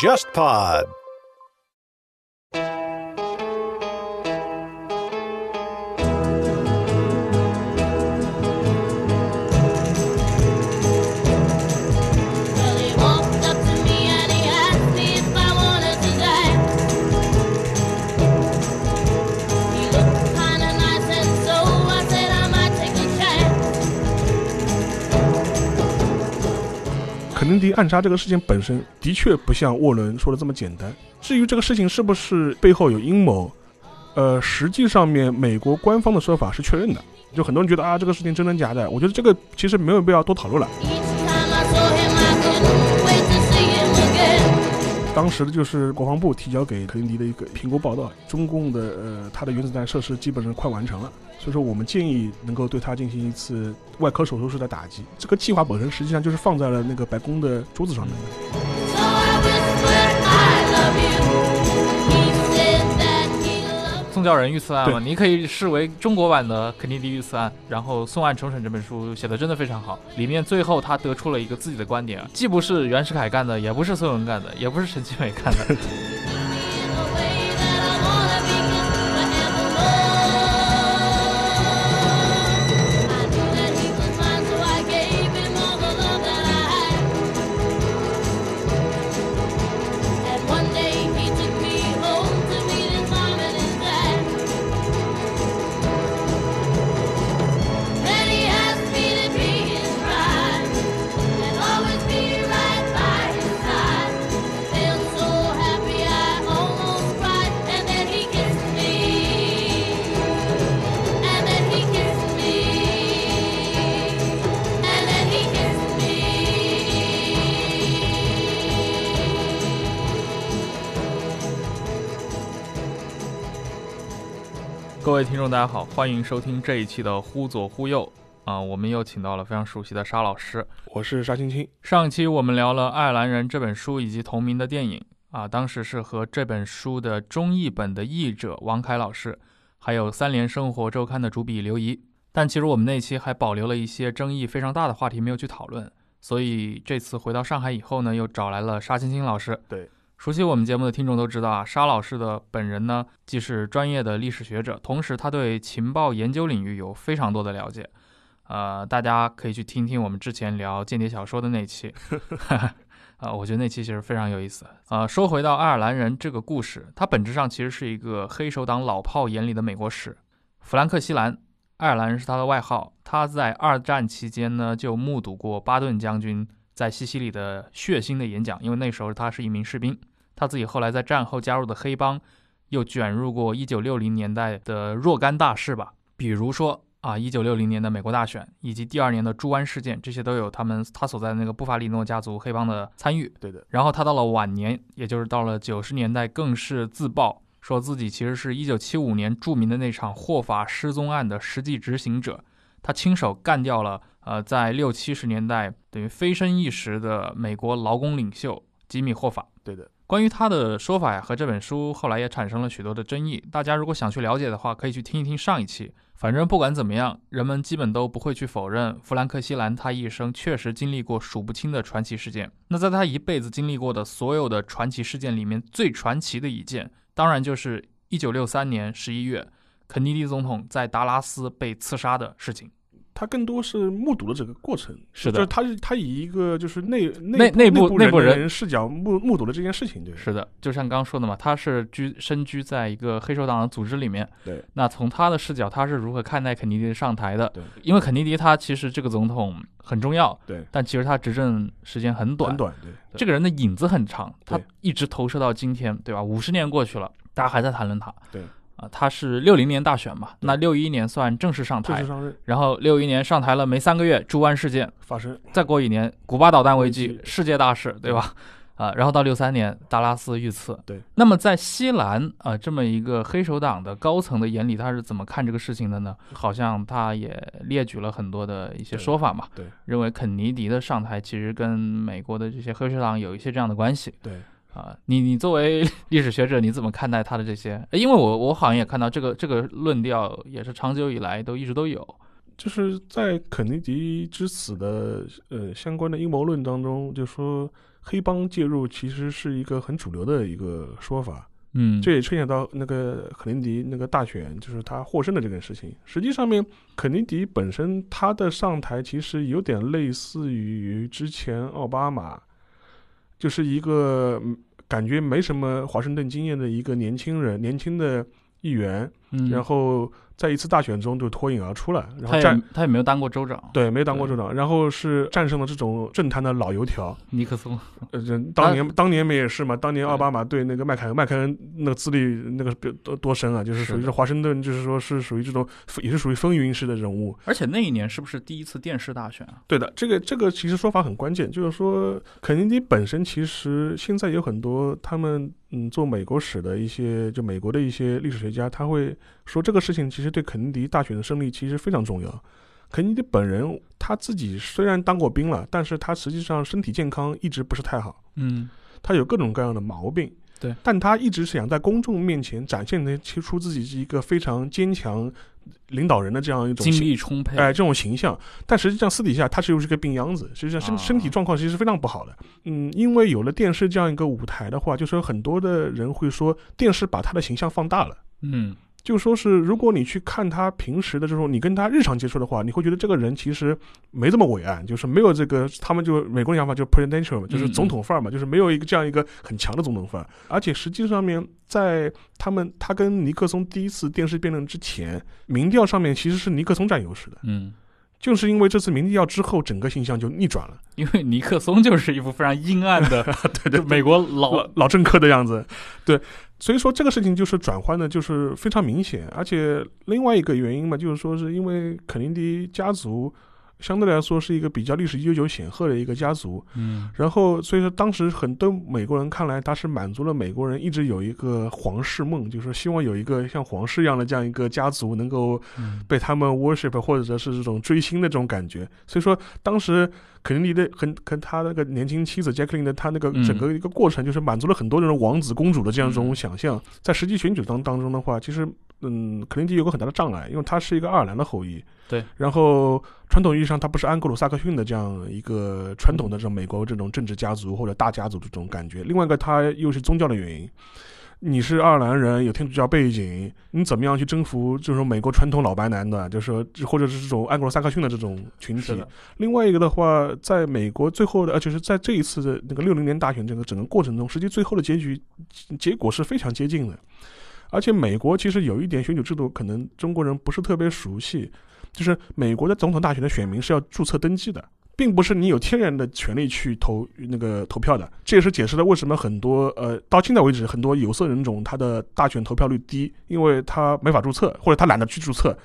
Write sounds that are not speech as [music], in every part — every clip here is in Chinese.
JustPod。肯尼迪暗杀这个事情本身的确不像沃伦说的这么简单。至于这个事情是不是背后有阴谋，呃，实际上面美国官方的说法是确认的。就很多人觉得啊，这个事情真真假的？我觉得这个其实没有必要多讨论了。当时的就是国防部提交给肯尼迪的一个评估报道，中共的呃它的原子弹设施基本上快完成了，所以说我们建议能够对它进行一次外科手术式的打击。这个计划本身实际上就是放在了那个白宫的桌子上面的宋教仁遇刺案嘛，你可以视为中国版的肯尼迪遇刺案。然后《宋案重审》这本书写的真的非常好，里面最后他得出了一个自己的观点，既不是袁世凯干的，也不是孙文干的，也不是陈其美干的，[laughs] 众，大家好，欢迎收听这一期的《忽左忽右》啊、我们又请到了非常熟悉的沙老师。我是沙青青，上一期我们聊了《爱尔兰人》这本书以及同名的电影啊，当时是和这本书的中译本的译者王凯老师，还有三联生活周刊的主笔刘怡。但其实我们那期还保留了一些争议非常大的话题没有去讨论，所以这次回到上海以后呢，又找来了沙青青老师。对，熟悉我们节目的听众都知道啊，沙老师的本人呢，既是专业的历史学者，同时他对情报研究领域有非常多的了解。呃，大家可以去听听我们之前聊间谍小说的那期，啊，[laughs] 我觉得那期其实非常有意思。呃，说回到爱尔兰人这个故事，它本质上其实是一个黑手党老炮眼里的美国史。弗兰克·西兰，爱尔兰人是他的外号。他在二战期间呢，就目睹过巴顿将军在西西里的血腥的演讲，因为那时候他是一名士兵。他自己后来在战后加入的黑帮，又卷入过1960年代的若干大事吧，比如说啊，1960年的美国大选，以及第二年的猪湾事件，这些都有他们他所在的那个布法利诺家族黑帮的参与。对的，然后他到了晚年，也就是到了九十年代，更是自曝说自己其实是一九七五年著名的那场霍法失踪案的实际执行者，他亲手干掉了呃在六七十年代等于飞升一时的美国劳工领袖吉米霍法。对的，关于他的说法呀，和这本书后来也产生了许多的争议。大家如果想去了解的话，可以去听一听上一期。反正不管怎么样，人们基本都不会去否认弗兰克·西兰他一生确实经历过数不清的传奇事件。那在他一辈子经历过的所有的传奇事件里面，最传奇的一件，当然就是1963年11月，肯尼迪总统在达拉斯被刺杀的事情。他更多是目睹了整个过程，是的就是他是他以一个就是内内内内部内部人视角目目睹了这件事情，对，是的，就像刚刚说的嘛，他是居身居在一个黑手党的组织里面。对，那从他的视角，他是如何看待肯尼迪上台的？对，因为肯尼迪他其实这个总统很重要，对，但其实他执政时间很短，很短，对，这个人的影子很长，他一直投射到今天，对吧？五十年过去了，大家还在谈论他。对。啊，他是六零年大选嘛，那六一年算正式上台正式，上任然后六一年上台了没三个月，猪湾事件，发生，再过一年，古巴导弹危机世界大事，对吧？啊，然后到六三年，达拉斯遇刺。对，那么在西兰啊这么一个黑手党的高层的眼里，他是怎么看这个事情的呢？好像他也列举了很多的一些说法嘛，对，认为肯尼迪的上台其实跟美国的这些黑手党有一些这样的关系。对，啊，你你作为 [laughs] 历史学者，你怎么看待他的这些？因为我我好像也看到这个这个论调也是长久以来都一直都有。就是在肯尼迪之死的呃相关的阴谋论当中，就说黑帮介入其实是一个很主流的一个说法。嗯，这也牵扯到那个肯尼迪那个大选，就是他获胜的这件事情。实际上面，肯尼迪本身他的上台其实有点类似于之前奥巴马，就是一个嗯感觉没什么华盛顿经验的一个年轻人，年轻的议员，嗯。然后在一次大选中就脱颖而出了，然后战也他也没有当过州长，对没当过州长，然后是战胜了这种政坛的老油条。尼克松，呃，这当年当年不也是嘛，当年奥巴马对那个麦凯恩，麦凯恩那个资历那个比多多深啊，就是属于华盛顿，就是说是属于这种也是属于风云式的人物。而且那一年是不是第一次电视大选啊？对的，这个这个其实说法很关键，就是说肯尼迪本身其实现在有很多他们嗯做美国史的一些就美国的一些历史学家，他会说这个事情其实对肯尼迪大选的胜利其实非常重要。肯尼迪本人他自己虽然当过兵了，但是他实际上身体健康一直不是太好。嗯，他有各种各样的毛病，对，但他一直是想在公众面前展现的出自己是一个非常坚强领导人的这样一种精力充沛，哎、这种形象，但实际上私底下他是又是个病秧子，实际上身、啊身体状况其实是非常不好的。嗯，因为有了电视这样一个舞台的话，就说很多的人会说电视把他的形象放大了。嗯，就说是，如果你去看他平时的这种，你跟他日常接触的话，你会觉得这个人其实没这么伟岸，就是没有这个他们就美国人讲法就 presidential 嘛，就是嗯总统范儿嘛，就是没有一个这样一个很强的总统范儿。而且实际上面，在他们他跟尼克松第一次电视辩论之前，民调上面其实是尼克松占优势的，嗯，就是因为这次民调之后，整个形象就逆转了，因为尼克松就是一副非常阴暗的，[laughs] 对对美国老老老政客的样子，对，所以说这个事情就是转换的，就是非常明显，而且另外一个原因嘛，就是说是因为肯尼迪家族相对来说是一个比较历史悠久显赫的一个家族，嗯然后所以说当时很多美国人看来，他是满足了美国人一直有一个皇室梦，就是希望有一个像皇室一样的这样一个家族能够嗯被他们 worship 或者是这种追星的这种感觉。所以说，当时肯尼迪的很跟他那个年轻妻子 Jacqueline 的他那个嗯整个一个过程，就是满足了很多人王子公主的这样一种嗯想象。在实际选举当当中的话，其实嗯，肯尼迪有个很大的障碍，因为他是一个爱尔兰的后裔。对，然后传统意义上，他不是安格鲁萨克逊的这样一个传统的这种美国这种政治家族或者大家族的这种感觉。另外一个，他又是宗教的原因。你是爱尔兰人，有天主教背景，你怎么样去征服这种美国传统老白男的，就是说或者是这种安格鲁萨克逊的这种群体？另外一个的话，在美国最后的，呃，就是在这一次的那个六零年大选这个整个过程中，实际最后的结局结果是非常接近的。而且美国其实有一点选举制度，可能中国人不是特别熟悉，就是美国的总统大选的选民是要注册登记的。并不是你有天然的权利去投那个投票的，这也是解释了为什么很多呃到现在为止很多有色人种他的大选投票率低，因为他没法注册或者他懒得去注册，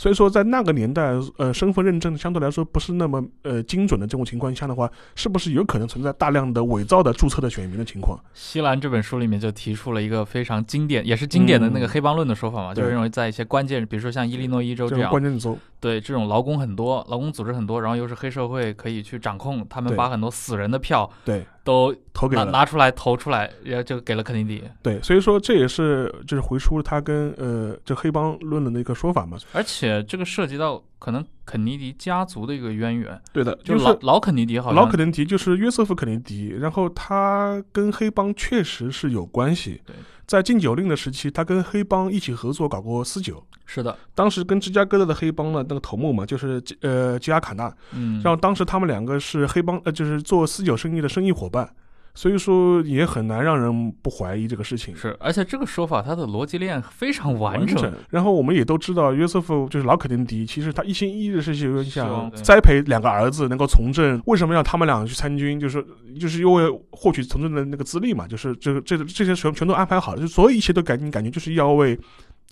所以说在那个年代呃身份认证相对来说不是那么呃精准的这种情况下的话，是不是有可能存在大量的伪造的注册的选民的情况？西兰这本书里面就提出了一个非常经典，也是经典的那个嗯。黑帮论的说法嘛，就是认为在一些关键，比如说像伊利诺伊州这种这样，关键州，对这种劳工很多，劳工组织很多，然后又是黑社会可以去掌控，他们把很多死人的票对，都投给了拿拿出来投出来，然后就给了肯尼迪。对，所以说这也是就是回出他跟呃这黑帮论的那个说法嘛。而且这个涉及到可能肯尼迪家族的一个渊源，对的，就是老老肯尼迪好像老肯尼迪就是约瑟夫肯尼迪，然后他跟黑帮确实是有关系对。在禁酒令的时期，他跟黑帮一起合作搞过私酒。是的，当时跟芝加哥的黑帮的那个头目嘛，就是吉呃吉亚卡纳，嗯，然后当时他们两个是黑帮呃就是做私酒生意的生意伙伴，所以说也很难让人不怀疑这个事情。是，而且这个说法它的逻辑链非常完整，然后我们也都知道，约瑟夫就是老肯尼迪，其实他一心一意的是想栽培两个儿子能够从政。为什么要他们俩去参军？就是就是因为获取从政的那个资历嘛，就是这个这个这些全全都安排好了，就所有一切都感感觉就是要为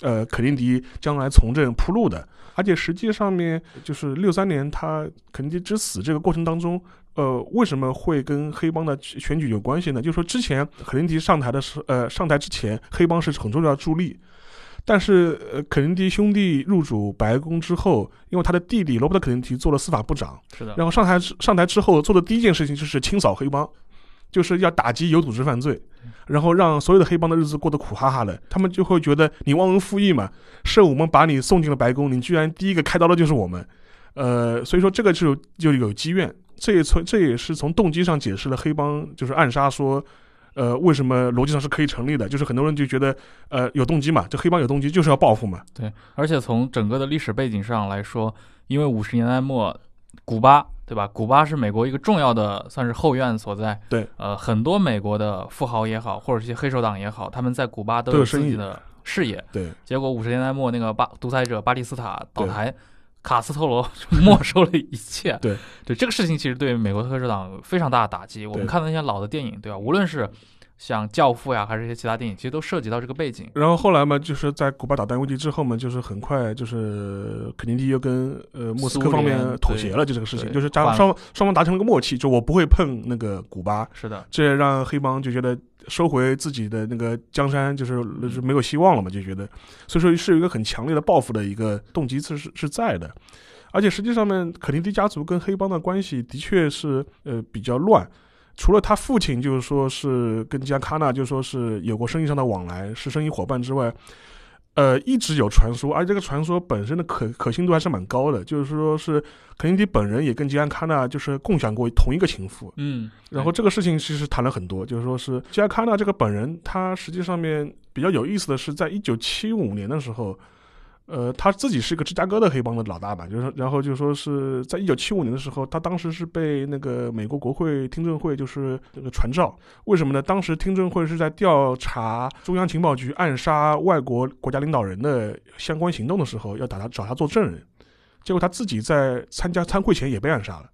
呃肯尼迪将来从政铺路的。而且实际上面就是六三年他肯尼迪之死这个过程当中，呃，为什么会跟黑帮的选举有关系呢？就是说之前肯尼迪上台的时，呃，上台之前，黑帮是很重要的助力。但是，呃，肯尼迪兄弟入主白宫之后，因为他的弟弟罗伯特·肯尼迪做了司法部长，是的，然后上台上台之后做的第一件事情就是清扫黑帮，就是要打击有组织犯罪，然后让所有的黑帮的日子过得苦哈哈的。他们就会觉得你忘恩负义嘛，是我们把你送进了白宫，你居然第一个开刀的就是我们。呃，所以说这个就就有积怨，这也从这也是从动机上解释了黑帮就是暗杀说。呃，为什么逻辑上是可以成立的？就是很多人就觉得，呃，有动机嘛，这黑帮有动机就是要报复嘛。对，而且从整个的历史背景上来说，因为五十年代末，古巴对吧？古巴是美国一个重要的算是后院所在。对，呃，很多美国的富豪也好，或者一些黑手党也好，他们在古巴都都有自己的事业。对，结果五十年代末那个巴独裁者巴蒂斯塔倒台，卡斯特罗就 [laughs] 没收了一切。对对，这个事情其实对美国的黑手党非常大的打击。我们看的那些老的电影，对吧？无论是像《教父》呀，还是一些其他电影，其实都涉及到这个背景。然后后来嘛，就是在古巴导弹危机之后嘛，就是很快就是肯尼迪又跟呃莫斯科方面妥协了，就这个事情，就是双双双方达成了个默契，就我不会碰那个古巴，是的，这让黑帮就觉得收回自己的那个江山就是就是没有希望了嘛，就觉得，所以说是有一个很强烈的报复的一个动机是是是在的，而且实际上面肯尼迪家族跟黑帮的关系的确是呃比较乱。除了他父亲就是说是跟吉安卡纳就说是有过生意上的往来，是生意伙伴之外，呃，一直有传说，而这个传说本身的可可信度还是蛮高的，就是说是肯尼迪本人也跟吉安卡纳就是共享过同一个情妇，嗯，然后这个事情其实谈了很多，就是说是吉安卡纳这个本人，他实际上面比较有意思的是，在一九七五年的时候，呃，他自己是一个芝加哥的黑帮的老大吧，就是然后就说是在一九七五年的时候，他当时是被那个美国国会听证会就是那个传召，为什么呢？当时听证会是在调查中央情报局暗杀外国国家领导人的相关行动的时候，要打他找他做证人，结果他自己在参加参会前也被暗杀了。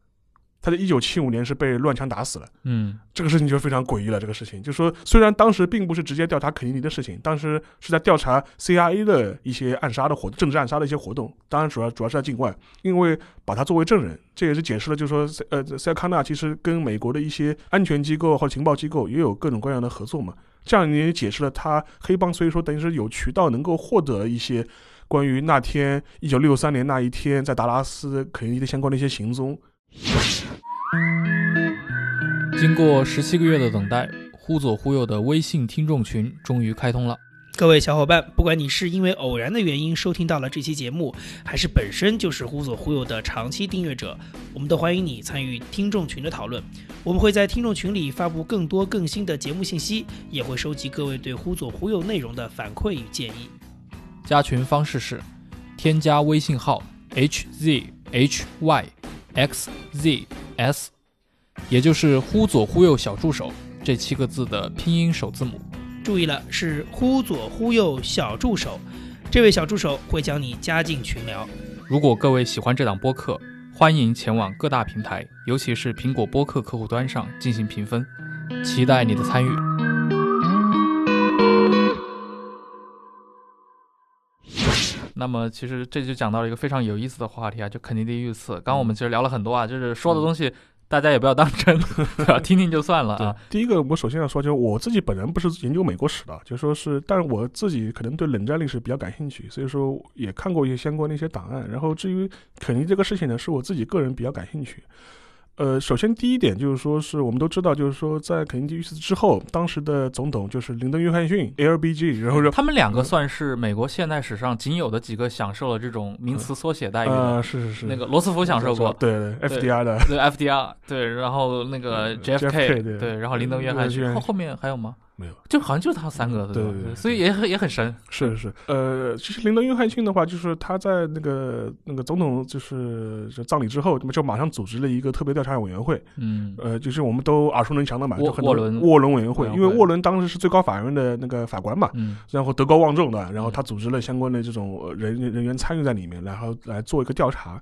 他在一九七五年是被乱枪打死了，嗯，这个事情就非常诡异了。这个事情就说，虽然当时并不是直接调查肯尼迪的事情，当时是在调查 CIA 的一些暗杀的活动，政治暗杀的一些活动。当然，主要主要是在境外，因为把他作为证人，这也是解释了，就是说，呃，塞康纳其实跟美国的一些安全机构或者情报机构也有各种各样的合作嘛。这样也解释了他黑帮，所以说等于是有渠道能够获得一些关于那天一九六三年那一天在达拉斯肯尼迪的相关的一些行踪。经过十七个月的等待，忽左忽右的微信听众群终于开通了。各位小伙伴，不管你是因为偶然的原因收听到了这期节目，还是本身就是忽左忽右的长期订阅者，我们都欢迎你参与听众群的讨论。我们会在听众群里发布更多更新的节目信息，也会收集各位对忽左忽右内容的反馈与建议。加群方式是添加微信号 hzhyxzs，也就是忽左忽右小助手这七个字的拼音首字母。注意了，是忽左忽右小助手，这位小助手会将你加进群聊。如果各位喜欢这档播客，欢迎前往各大平台，尤其是苹果播客客户端上进行评分，期待你的参与。那么，其实这就讲到了一个非常有意思的话题啊，就肯尼迪遇刺。刚刚我们其实聊了很多啊，就是说的东西大家也不要当真，对吧？[laughs] 听听就算了啊。第一个，我首先要说，就是我自己本人不是研究美国史的，就说是，但是我自己可能对冷战历史比较感兴趣，所以说也看过一些相关的一些档案。然后至于肯尼迪这个事情呢，是我自己个人比较感兴趣。呃，首先第一点就是说，是我们都知道，就是说在肯尼迪遇刺之后，当时的总统就是林登·约翰逊 （LBG），然后让他们两个算是美国现代史上仅有的几个享受了这种名词缩写待遇的。呃，是是是，那个罗斯福享受过，对，FDR 的，对 FDR，对，然后那个 JFK 对对然后林登·约翰逊，后后面还有吗？没有，就好像就是他三个，吧？对对对所以也很也很神。是是，呃，其实林登·约翰逊的话，就是他在那个那个总统就是就葬礼之后，那么就马上组织了一个特别调查委员会，嗯。呃，就是我们都耳熟能详的嘛，沃就很多沃伦沃伦委员会，因为沃伦当时是最高法院的那个法官嘛，嗯然后德高望重的，然后他组织了相关的这种呃人人员参与在里面，然后来做一个调查。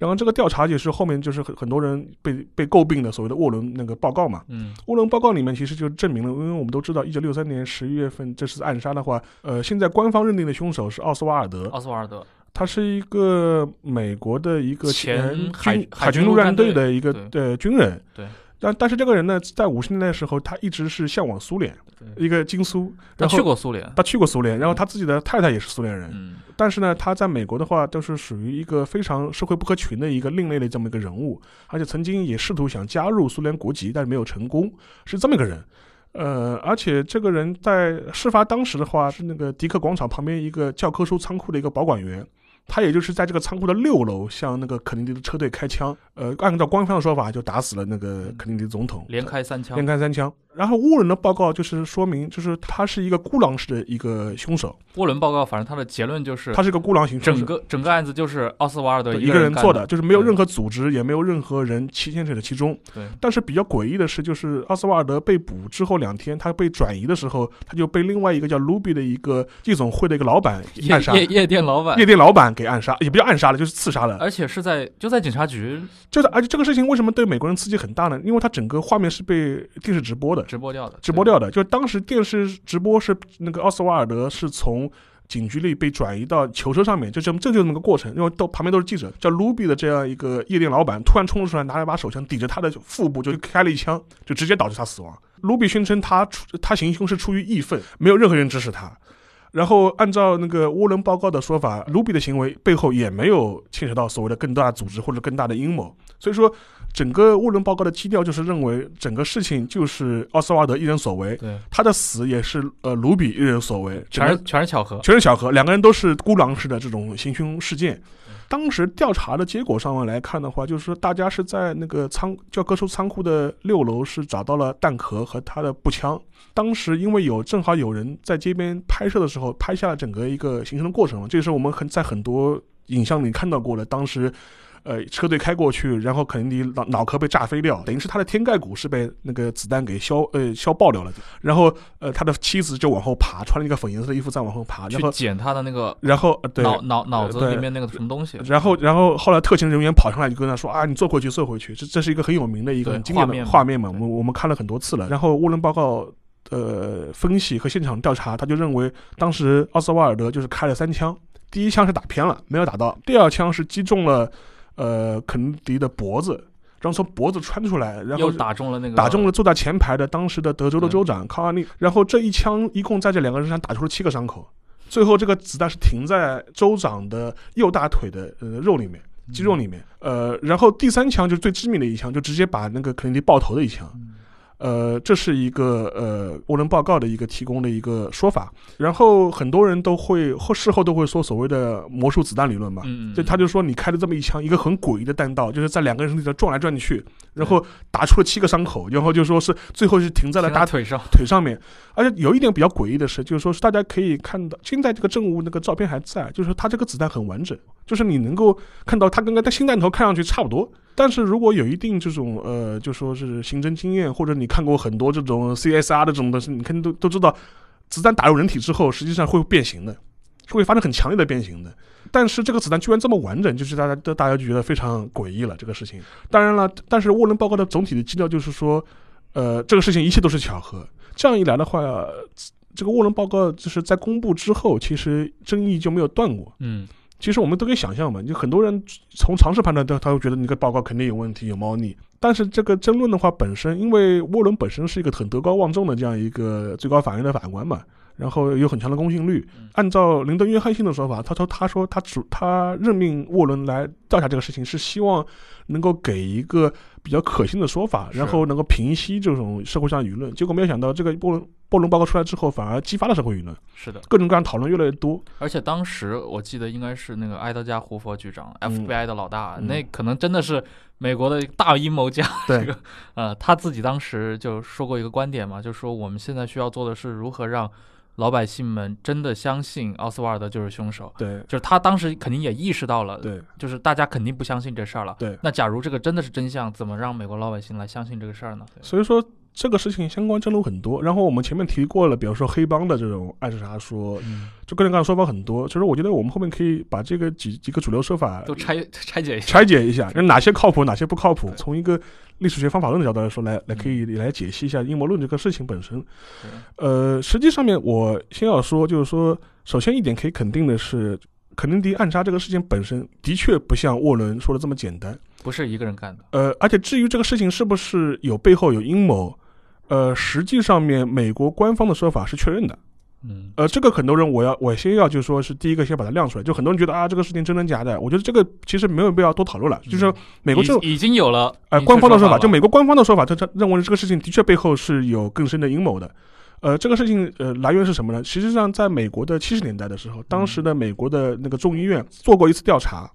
然后这个调查也是后面就是很很多人被被诟病的所谓的沃伦那个报告嘛，嗯。沃伦报告里面其实就证明了，因为我们都知道，一九六三年十一月份这次暗杀的话，呃，现在官方认定的凶手是奥斯瓦尔德，奥斯瓦尔德，他是一个美国的一个前海海海军军陆战队队的一个对。呃军人，对。但但是这个人呢，在五十年代的时候，他一直是向往苏联，一个金苏，他然后去过苏联，他去过苏联，然后他自己的太太也是苏联人，嗯但是呢，他在美国的话，都是属于一个非常社会不合群的一个另类的这么一个人物，而且曾经也试图想加入苏联国籍，但是没有成功，是这么一个人。呃，而且这个人在事发当时的话，是那个迪克广场旁边一个教科书仓库的一个保管员。他也就是在这个仓库的六楼向那个肯尼迪的车队开枪，呃，按照官方的说法就打死了那个肯尼迪总统，连开三枪。连，开三枪。然后沃伦的报告就是说明，就是他是一个孤狼式的一个凶手，沃伦报告，反正他的结论就是他是一个孤狼型整。个整个案子就是奥斯瓦尔德一个人做的，就是没有任何何组织，也没有任何人牵牵扯在其中。对但是比较诡异的是，就是奥斯瓦尔德被捕之后两天，他被转移的时候，他就被另外一个叫卢比的一个夜总会的一个老板暗杀，夜夜店老板夜，店老板给暗杀，也不叫暗杀了，就是刺杀了。而且是在就在警察局就在而且这个事情为什么对美国人刺激很大呢？因为他整个画面是被电视直播的，直播掉的，直播掉的。就当时电视直播是那个奥斯瓦尔德是从警局里被转移到囚车上面，就这么这就是那个过程。因为都旁边都是记者，叫卢比的这样一个夜店老板突然冲了出来，拿了一把手枪抵着他的腹部就开了一枪，就直接导致他死亡。卢比宣称他出他行凶是出于义愤，没有任何人指使他。然后按照那个沃伦报告的说法，卢比的行为背后也没有牵扯到所谓的更大的组织或者更大的阴谋。所以说，整个沃伦报告的基调就是认为整个事情就是奥斯瓦德一人所为，对，他的死也是呃卢比一人所为，全是全是巧合，全是巧合，两个人都是孤狼式的这种行凶事件。当时调查的结果上面来看的话，就是说大家是在那个仓教科书仓库的六楼是找到了弹壳和他的步枪。当时因为有正好有人在街边拍摄的时候拍下了整个一个行程的过程，这是我们很在很多影像里看到过的。当时。呃，车队开过去，然后肯尼迪脑脑壳被炸飞掉，等于是他的天盖骨是被那个子弹给削呃削爆掉了。然后呃，他的妻子就往后爬，穿了一个粉颜色的衣服再往后爬，然后去捡他的那个然后脑脑脑子里面那个什么东西，然后，然后后来特勤人员跑上来就跟他说啊，你坐回去，坐回去。这这是一个很有名的一个很经典的画面嘛画面嘛，我们我们看了很多次了。然后沃伦报告呃分析和现场调查，他就认为当时奥斯瓦尔德就是开了三枪，第一枪是打偏了，没有打到；第二枪是击中了呃肯尼迪的脖子，然后从脖子穿出来，然后打中了那个打中了坐在前排的当时的德州的州长康阿利，然后这一枪一共在这两个人身上打出了七个伤口，最后这个子弹是停在州长的右大腿的呃肉里面。肌肉里面，呃，然后第三枪就是最致命的一枪，就直接把那个肯尼迪爆头的一枪，呃，这是一个呃沃伦报告的一个提供的一个说法，然后很多人都会后事后都会说所谓的魔术子弹理论嘛，嗯，嗯就他就说你开了这么一枪，一个很诡异的弹道，就是在两个人身体上转来转去，然后打出了七个伤口，然后就说是最后是停在了大腿上，腿上面，而且有一点比较诡异的是，就是说是大家可以看到，现在这个证物那个照片还在，就是说它这个子弹很完整，就是你能够看到它跟个新弹头看上去差不多。但是如果有一定这种呃，就说是刑侦经验，或者你看过很多这种 CSR 的这种的，你肯定都都知道，子弹打入人体之后，实际上会变形的，是会发生很强烈的变形的。但是这个子弹居然这么完整，就是大家都大家就觉得非常诡异了。这个事情，当然了，但是沃伦报告的总体的基调就是说，呃，这个事情一切都是巧合。这样一来的话，这个沃伦报告就是在公布之后，其实争议就没有断过。嗯，其实我们都可以想象嘛，就很多人从常识判断，他他会觉得你这个报告肯定有问题，有猫腻。但是这个争论的话本身，因为沃伦本身是一个很德高望重的这样一个最高法院的法官嘛，然后有很强的公信力。按照林登·约翰逊的说法，他说他说他主他任命沃伦来调查这个事情，是希望能够给一个比较可信的说法，然后能够平息这种社会上舆论。结果没有想到，这个波伦沃伦报告出来之后，反而激发了社会舆论，是的。各种各样讨论越来越多。而且当时我记得应该是那个埃德加·胡佛局长嗯，FBI 的老大，嗯那可能真的是美国的大阴谋家。对这个呃，他自己当时就说过一个观点嘛，就说我们现在需要做的是如何让老百姓们真的相信奥斯瓦尔德就是凶手。对就是他当时肯定也意识到了，对就是大家肯定不相信这事儿了。对。那假如这个真的是真相，怎么让美国老百姓来相信这个事儿呢？所以说这个事情相关争论很多。然后我们前面提过了，比如说黑帮的这种暗杀说，嗯，就各种各样的说法很多。其实我觉得我们后面可以把这个几几个主流说法都拆拆解一下。拆解一下，哪些靠谱，哪些不靠谱。从一个历史学方法论的角度来说，来来可以来解析一下阴谋论这个事情本身。呃，实际上面我先要说，就是说，首先一点可以肯定的是，肯尼迪暗杀这个事情本身的确不像沃伦说的这么简单。不是一个人干的。呃，而且至于这个事情是不是有背后有阴谋，呃，实际上面美国官方的说法是确认的。嗯，呃，这个很多人我要我先要就说是第一个先把它亮出来，就很多人觉得啊这个事情真真假的，我觉得这个其实没有必要多讨论了，就是说美国政已已经有了呃官方的说法，就美国官方的说法，他他认为这个事情的确背后是有更深的阴谋的。呃，这个事情呃来源是什么呢？实际上，在美国的七十年代的时候，当时的美国的那个众议院做过一次调查，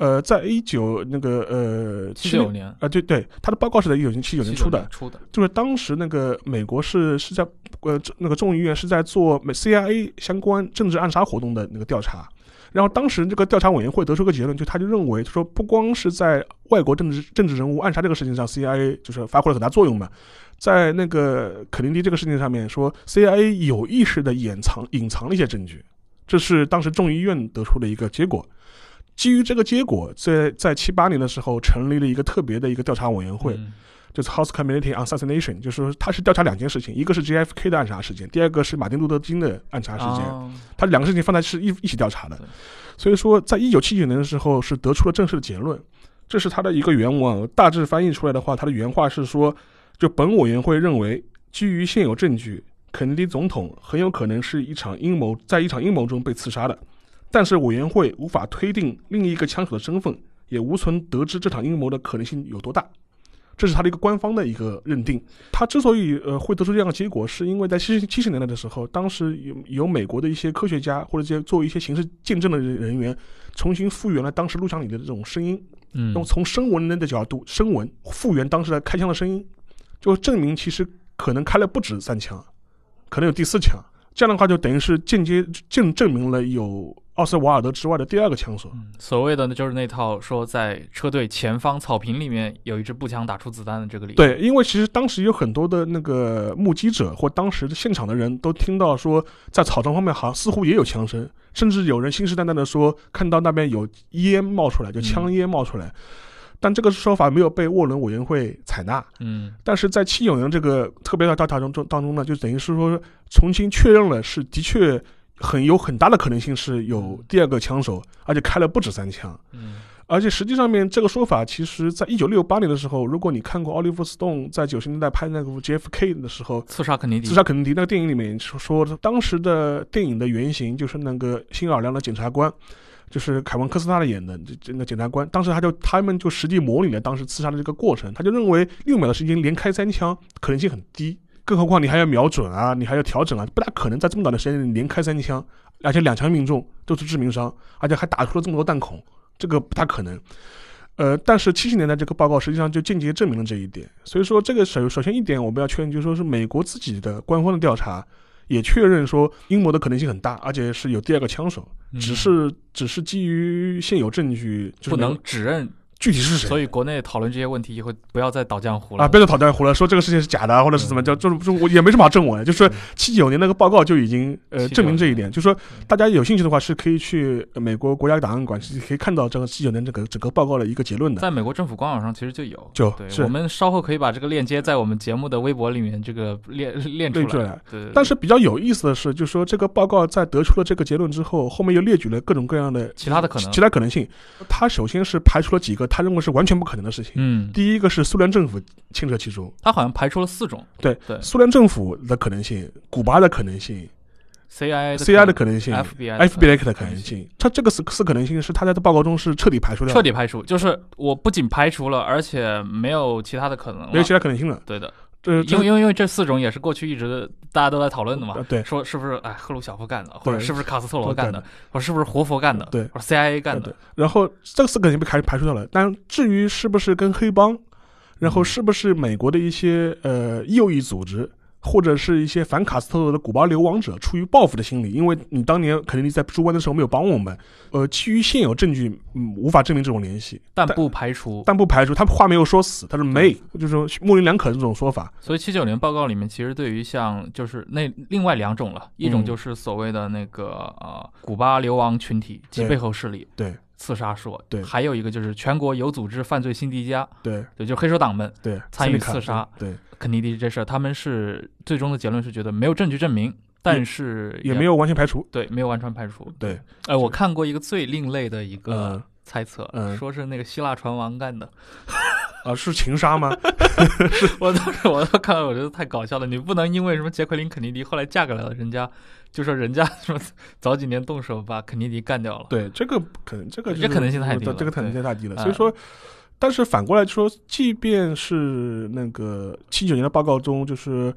呃，在一九那个呃七九年啊，对对，他的报告是在一九七九年出的，出的，就是当时那个美国是是在呃这那个众议院是在做美 CIA 相关政治暗杀活动的那个调查，然后当时这个调查委员会得出个结论，就他就认为就说不光是在外国政治政治人物暗杀这个事情上，CIA 就是发挥了很大作用嘛，在那个肯尼迪这个事情上面说，CIA 有意识的掩藏隐藏了一些证据，这是当时众议院得出的一个结果。基于这个结果，在在七八年的时候成立了一个特别的一个调查委员会，嗯。就是 House Committee on Assassination，就是说它是调查两件事情，一个是 JFK 的暗杀事件，第二个是马丁路德金的暗杀事件。哦。它两个事情放在是一一起调查的，所以说在一九七九年的时候是得出了正式的结论，这是他的一个原文，大致翻译出来的话，他的原话是说，就本委员会认为，基于现有证据，肯尼迪总统很有可能是一场阴谋，在一场阴谋中被刺杀的，但是委员会无法推定另一个枪手的身份，也无从得知这场阴谋的可能性有多大。这是他的一个官方的一个认定。他之所以呃会得出这样的结果，是因为在七七十年代的时候，当时有有美国的一些科学家或者这些做一些刑事见证的人人员，重新复原了当时录像里的这种声音，嗯用从声纹的角度声纹复原当时的开枪的声音，就证明其实可能开了不止三枪，可能有第四枪。这样的话，就等于是间接证证明了有奥斯瓦尔德之外的第二个枪手。嗯所谓的呢，就是那套说在车队前方草坪里面有一支步枪打出子弹的这个理论。对，因为其实当时有很多的那个目击者或当时的现场的人都听到说，在草丛方面好像似乎也有枪声，甚至有人信誓旦旦的说看到那边有烟冒出来，就枪烟冒出来。但这个说法没有被沃伦委员会采纳。嗯但是在七九年这个特别调查中中当中呢，就等于是说重新确认了是的确很有很大的可能性是有第二个枪手，而且开了不止三枪。嗯而且实际上面这个说法，其实在一九六八年的时候，如果你看过奥利弗·斯通在九十年代拍那个 JFK 的时候，刺杀肯尼迪，刺杀肯尼迪那个电影里面说说，当时的电影的原型就是那个新奥尔良的检察官，就是凯文科斯纳的演的这这个检察官，当时他就他们就实际模拟了当时刺杀的这个过程，他就认为六秒的时间连开三枪可能性很低，更何况你还要瞄准啊，你还要调整啊，不大可能在这么短的时间内连开三枪，而且两枪命中都是致命伤，而且还打出了这么多弹孔，这个不大可能。呃，但是七十年代这个报告实际上就间接证明了这一点，所以说这个首首先一点我们要确认，就是说是美国自己的官方的调查也确认说阴谋的可能性很大，而且是有第二个枪手，嗯只是只是基于现有证据，就是不能指认，具体是谁。所以国内讨论这些问题以后不要再倒浆糊了啊，不要再讨断胡了，说这个事情是假的啊，或者是怎么叫，就是就我也没什么好证伪的，就是七九年那个报告就已经呃证明这一点，就是说大家有兴趣的话是可以去呃美国国家档案馆是可以看到这个七九年这个整个报告的一个结论的。在美国政府官网上其实就有。就对，我们稍后可以把这个链接在我们节目的微博里面这个链链出来。列出来。对，对但是比较有意思的是，就是说这个报告在得出了这个结论之后，后面又列举了各种各样的其他的可能其他可能性。他首先是排除了几个他认为是完全不可能的事情。嗯，第一个是苏联政府牵扯其中，他好像排除了四种对对苏联政府的可能性、古巴的可能性、，CIA 的 CI 的可能性、，F B I F B I 的可能性。他这个四四可能性是他在这报告中是彻底排除掉，彻底排除，就是我不仅排除了，而且没有其他的可能。没有其他可能性了。对的，这这因为因为因为这四种也是过去一直大家都在讨论的嘛呃。对说是不是哎赫鲁晓夫干的，或者是不是卡斯特罗干干的，或者是不是活佛干的，对或者 CIA 干对的，，然后这个四个已经被排排除掉了。但至于是不是跟黑帮，然后是不是美国的一些呃右翼组织，或者是一些反卡斯特罗的古巴流亡者，出于报复的心理，因为你当年肯定在驻关的时候没有帮我们，呃，基于现有证据，嗯，无法证明这种联系，但不排除。但不排除他话没有说死，他说没，就是说模棱两可的这种说法。所以七九年报告里面，其实对于像就是那另外两种了，一种嗯。就是所谓的那个呃古巴流亡群体及背后势力对。刺杀说，对。还有一个就是全国有组织犯罪辛迪加，对。对，就黑手党们对，参与刺杀。对，肯尼迪这事儿，他们是最终的结论是觉得没有证据证明，但是也没有完全排除。对没有完全排除。对，哎，我看过一个最另类的一个嗯猜测，嗯说是那个希腊船王干的。[laughs] 啊，是情杀吗？[laughs] 我当时我都看到，我觉得太搞笑了。你不能因为什么杰奎琳肯尼迪后来嫁给了人家，就说人家什么早几年动手把肯尼迪干掉了。对，这个可能这个这就是可能性太低了这个可能性太低了。所以说，但是反过来说，即便是那个七九年的报告中，就是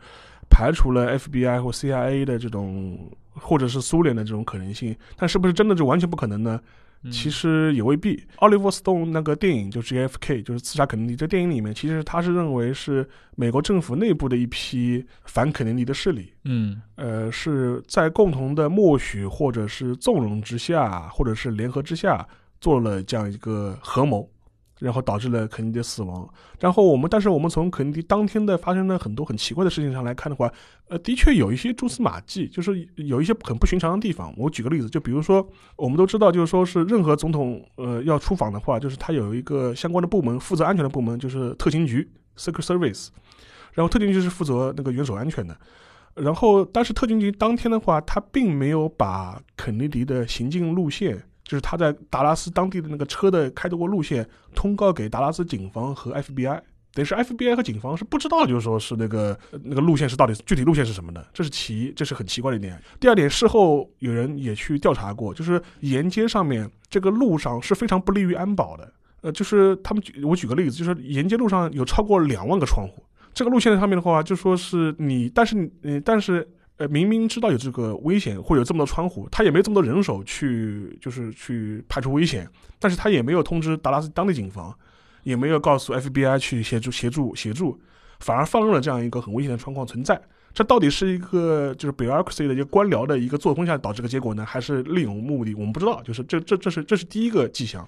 排除了 FBI 或 CIA 的这种，或者是苏联的这种可能性，但是不是真的就完全不可能呢？嗯其实也未必。奥利弗·斯通那个电影就是 JFK，就是刺杀肯尼迪。这电影里面，其实他是认为是美国政府内部的一批反肯尼迪的势力，嗯呃，是在共同的默许或者是纵容之下，或者是联合之下，做了这样一个合谋，然后导致了肯尼迪死亡。然后我们，但是我们从肯尼迪当天的发生的很多很奇怪的事情上来看的话，呃，的确有一些蛛丝马迹，就是有一些很不寻常的地方。我举个例子，就比如说，我们都知道，就是说是任何总统呃要出访的话，就是他有一个相关的部门负责安全的部门，就是特勤局 （Secret Service），然后特勤局是负责那个元首安全的。然后，但是特勤局当天的话，他并没有把肯尼迪的行进路线，就是他在达拉斯当地的那个车的开的过路线，通告给达拉斯警方和 FBI。等于是 FBI 和警方是不知道，就是说是那个那个路线是到底具体路线是什么的，这是其一，这是很奇怪的一点。第二点，事后有人也去调查过，就是沿街上面这个路上是非常不利于安保的。呃，就是他们举我举个例子，就是沿街路上有超过两万个窗户，这个路线上面的话，就说是你，但是你，但是明明知道有这个危险，会有这么多窗户，他也没这么多人手去，就是去排除危险，但是他也没有通知达拉斯当地警方，也没有告诉 FBI 去协助协助协助，反而放任了这样一个很危险的窗框存在。这到底是一个就是 bureaucracy 的一个官僚的一个作风下导致的结果呢，还是另有目的？我们不知道。就是这这这是这是第一个迹象。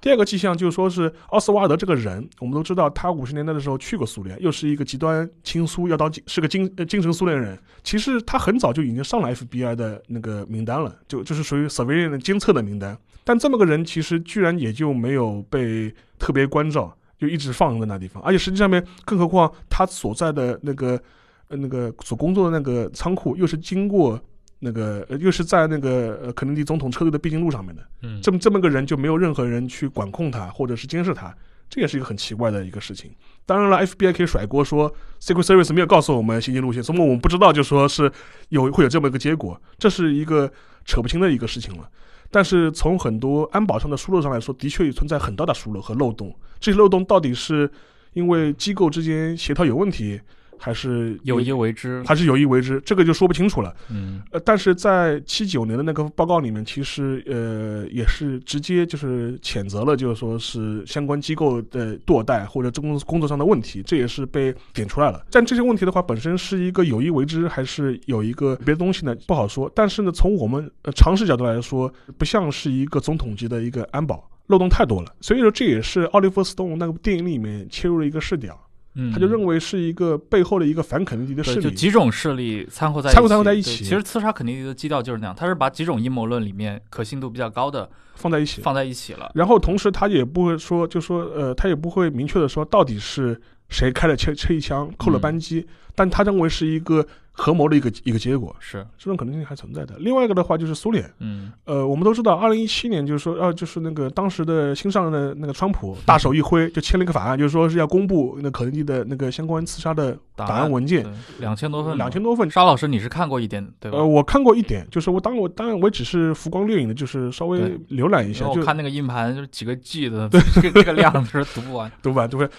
第二个迹象就是说是奥斯瓦尔德这个人，我们都知道他五十年代的时候去过苏联，又是一个极端亲苏，要当是个精精神苏联人。其实他很早就已经上了 FBI 的那个名单了，就就是属于 surveillance 的监测的名单。但这么个人其实居然也就没有被特别关照，就一直放在那地方。而且实际上面，更何况他所在的那个呃那个所工作的那个仓库，又是经过那个呃又是在那个呃肯尼迪总统车队的必经路上面的。嗯，这么这么个人就没有任何人去管控他或者是监视他，这也是一个很奇怪的一个事情。当然了，FBI 可以甩锅说 Secret Service 没有告诉我们行进路线，所以我们不知道，就说是有会有这么一个结果，这是一个扯不清的一个事情了。但是从很多安保上的疏漏上来说，的确存在很大的疏漏和漏洞。这些漏洞到底是因为机构之间协调有问题，还是有意为之。还是有意为之？这个就说不清楚了。嗯呃，但是在七九年的那个报告里面，其实呃也是直接就是谴责了，就是说是相关机构的堕怠或者工工作上的问题，这也是被点出来了。但这些问题的话，本身是一个有意为之，还是有一个别的东西呢？不好说。但是呢，从我们呃常识角度来说，不像是一个总统级的一个安保。漏洞太多了，所以说这也是奥利弗·斯通那个电影里面切入了一个视角，嗯，他就认为是一个背后的一个反肯尼迪的势力，就，几种势力掺和在掺和掺和在一起。其实刺杀肯尼迪的基调就是那样，他是把几种阴谋论里面可信度比较高的放在一起。放在一起了。然后同时他也不会说，就说呃，他也不会明确的说到底是谁开了这这一枪扣了扳机，但他认为是一个合谋的一个一个结果，是，这种可能性还存在的。另外一个的话就是苏联，嗯呃，我们都知道，二零一七年就是说，呃，就是那个当时的新上任的那个川普大手一挥，就签了一个法案，就是说是要公布那肯尼迪的那个相关刺杀的档案文件，两千多份，两千多份。沙老师你是看过一点对吧？呃，我看过一点，就是我当我当然我只是浮光掠影的，就是稍微浏览一下，就看那个硬盘就是几个 G 的，[laughs] 这个这个量是读不完。[laughs] 读不完？对不对？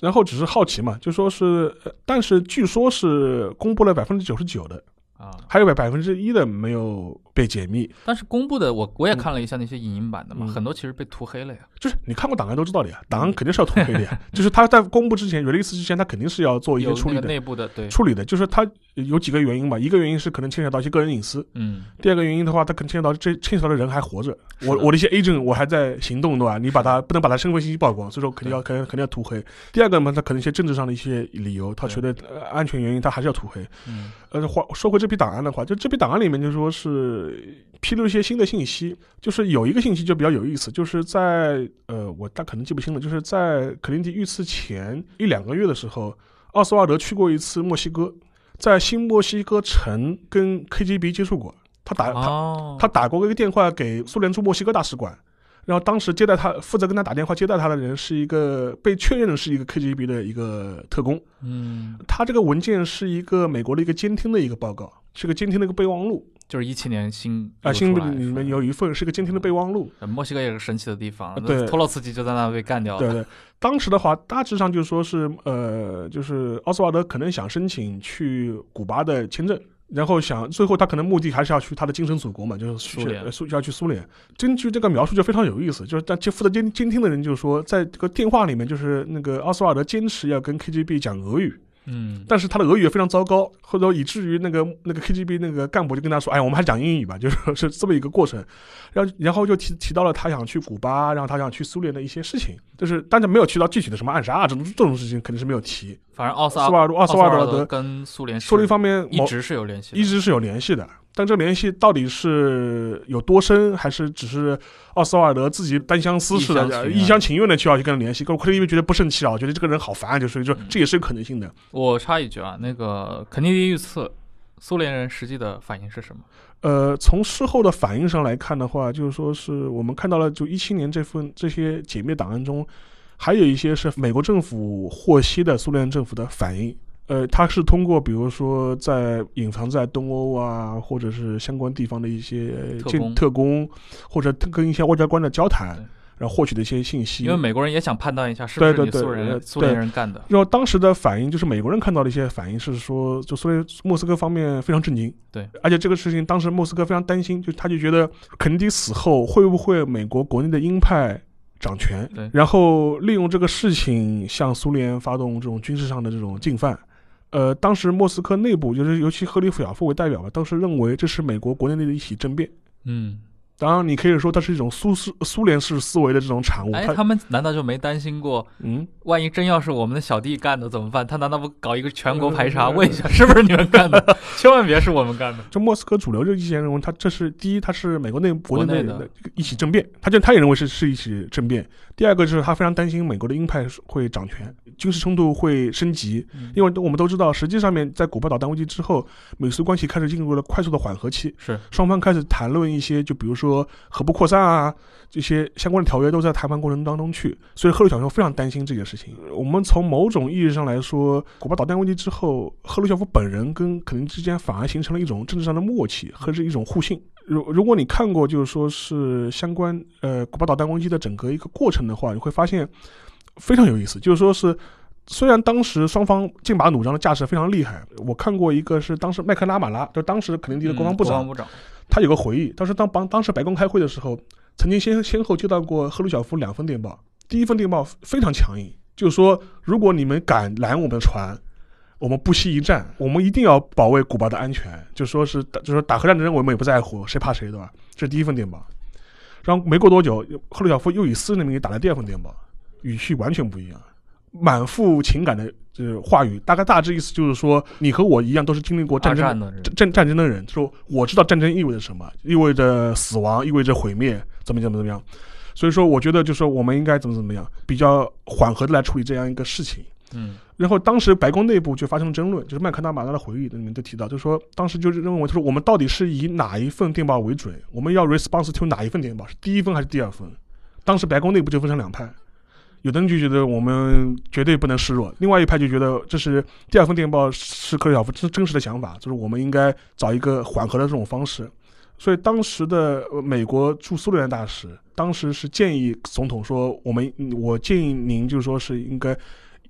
然后只是好奇嘛，就说是，呃但是据说是公布了百分之九十九的，啊，还有百分之一的没有被解密。但是公布的我我也看了一下那些影音版的嘛，嗯很多其实被涂黑了呀。就是你看过档案都知道的呀，档案肯定是要涂黑的呀。[laughs] 就是他在公布之前，release 之前，他肯定是要做一些处理的。内部的对，处理的就是他有几个原因吧，一个原因是可能牵扯到一些个人隐私，嗯第二个原因的话，他可能牵扯到这牵扯到的人还活着，我我的一些 agent 我还在行动，对吧？你把他不能把他身份信息曝光，所以说肯定要肯定肯定要涂黑。第二个嘛，他可能一些政治上的一些理由，他觉得呃安全原因，他还是要涂黑。嗯呃，话说回这批档案的话，就这批档案里面就说是披露一些新的信息，就是有一个信息就比较有意思，就是在呃，我大可能记不清了，就是在肯尼迪遇刺前一两个月的时候，奥斯瓦尔德去过一次墨西哥，在新墨西哥城跟 KGB 接触过，他打他哦，他打过一个电话给苏联驻墨西哥大使馆，然后当时接待他负责跟他打电话接待他的人是一个被确认的是一个 KGB 的一个特工。嗯他这个文件是一个美国的一个监听的一个报告，是个监听的一个备忘录。就是一七年新啊，新里面有一份是个监听的备忘录。呃墨西哥也是神奇的地方，对托洛茨基就在那被干掉了。对对，当时的话大致上就说是呃，就是奥斯瓦德可能想申请去古巴的签证。然后想，最后他可能目的还是要去他的精神祖国嘛，就是苏联呃苏要去苏联。根据这个描述就非常有意思，就是但负责监监听的人就说，在这个电话里面，就是那个奥斯瓦德坚持要跟 KGB 讲俄语，嗯，但是他的俄语也非常糟糕，或者以至于那个那个 KGB 那个干部就跟他说：“哎，我们还是讲英语吧。” [laughs] 就是是这么一个过程。然后然后就提提到了他想去古巴，然后他想去苏联的一些事情，就是但是没有提到具体的什么暗杀啊这种这种事情肯定是没有提。反正奥斯斯瓦尔奥斯瓦尔德跟苏联是说了一方面一直是有联系，一直是有联系的，但这联系到底是有多深，还是只是奥斯瓦尔德自己单相思似的、一厢情愿的去要去跟他联系？可可能因为觉得不胜其扰，觉得这个人好烦啊，就是就这也是有可能性的。我插一句啊，那个肯尼迪遇刺，苏联人实际的反应是什么？呃，从事后的反应上来看的话，就是说是我们看到了，就一七年这份这些解密档案中，还有一些是美国政府获悉的苏联政府的反应。呃，它是通过比如说在隐藏在东欧啊，或者是相关地方的一些特工特工，或者跟一些外交官的交谈，然后获取的一些信息。因为美国人也想判断一下是不是苏人呃苏联人干的。然后当时的反应就是美国人看到的一些反应是说，就苏联莫斯科方面非常震惊，对，而且这个事情当时莫斯科非常担心，就他就觉得肯尼迪死后会不会美国国内的鹰派掌权对，然后利用这个事情向苏联发动这种军事上的这种进犯。呃，当时莫斯科内部就是尤其赫里夫亚夫为代表吧，当时认为这是美国国内的一起政变。嗯，当然，你可以说它是一种苏式苏联式思维的这种产物。哎，它他们难道就没担心过，嗯，万一真要是我们的小弟干的怎么办？他难道不搞一个全国排查，嗯问一下是不是你们干的？[laughs] 千万别是我们干的。就莫斯科主流这一些人认为，他这是第一，他是美国内国国内的内的一起政变，他就他也认为是是一起政变。第二个就是他非常担心美国的鹰派会掌权，军事冲突会升级，嗯因为我们都知道，实际上面在古巴导弹危机之后，美苏关系开始进入了快速的缓和期，是，双方开始谈论一些，就比如说核不扩散啊，这些相关的条约都在谈判过程当中去，所以赫鲁晓夫非常担心这件事情。我们从某种意义上来说，古巴导弹危机之后，赫鲁晓夫本人跟肯尼迪之间反而形成了一种政治上的默契和是一种互信。如如果你看过就是说是相关呃古巴导弹危机的整个一个过程的话，你会发现非常有意思，就是说是。虽然当时双方剑拔弩张的架势非常厉害，我看过一个是当时麦克拉马拉，就当时肯尼迪的国防部长，嗯国防部长，他有个回忆，当时当当当时白宫开会的时候，曾经先先后接到过赫鲁晓夫两封电报。第一封电报非常强硬，就是说如果你们敢拦我们的船，我们不惜一战，我们一定要保卫古巴的安全。就说是就说打核战争我们也不在乎，谁怕谁，对吧？这是第一份电报。然后没过多久，赫鲁晓夫又以私人的名义打了第二份电报，语气完全不一样，满腹情感的这话语，大概大致意思就是说，你和我一样都是经历过战争战的人，战战争的人说，我知道战争意味着什么，意味着死亡，意味着毁灭，怎么怎么怎么样。所以说，我觉得就是说我们应该怎么怎么样，比较缓和的来处理这样一个事情。嗯，然后当时白宫内部就发生争论，就是麦克纳马拉的回忆里面都提到，就是说当时就是认为，他说我们到底是以哪一份电报为准？我们要 response to 哪一份电报？是第一份还是第二份？当时白宫内部就分成两派，有的人就觉得我们绝对不能示弱，另外一派就觉得这是第二份电报是克里晓夫真真实的想法，就是我们应该找一个缓和的这种方式。所以当时的美国驻苏联大使，当时是建议总统说，我们我建议您就是说是应该，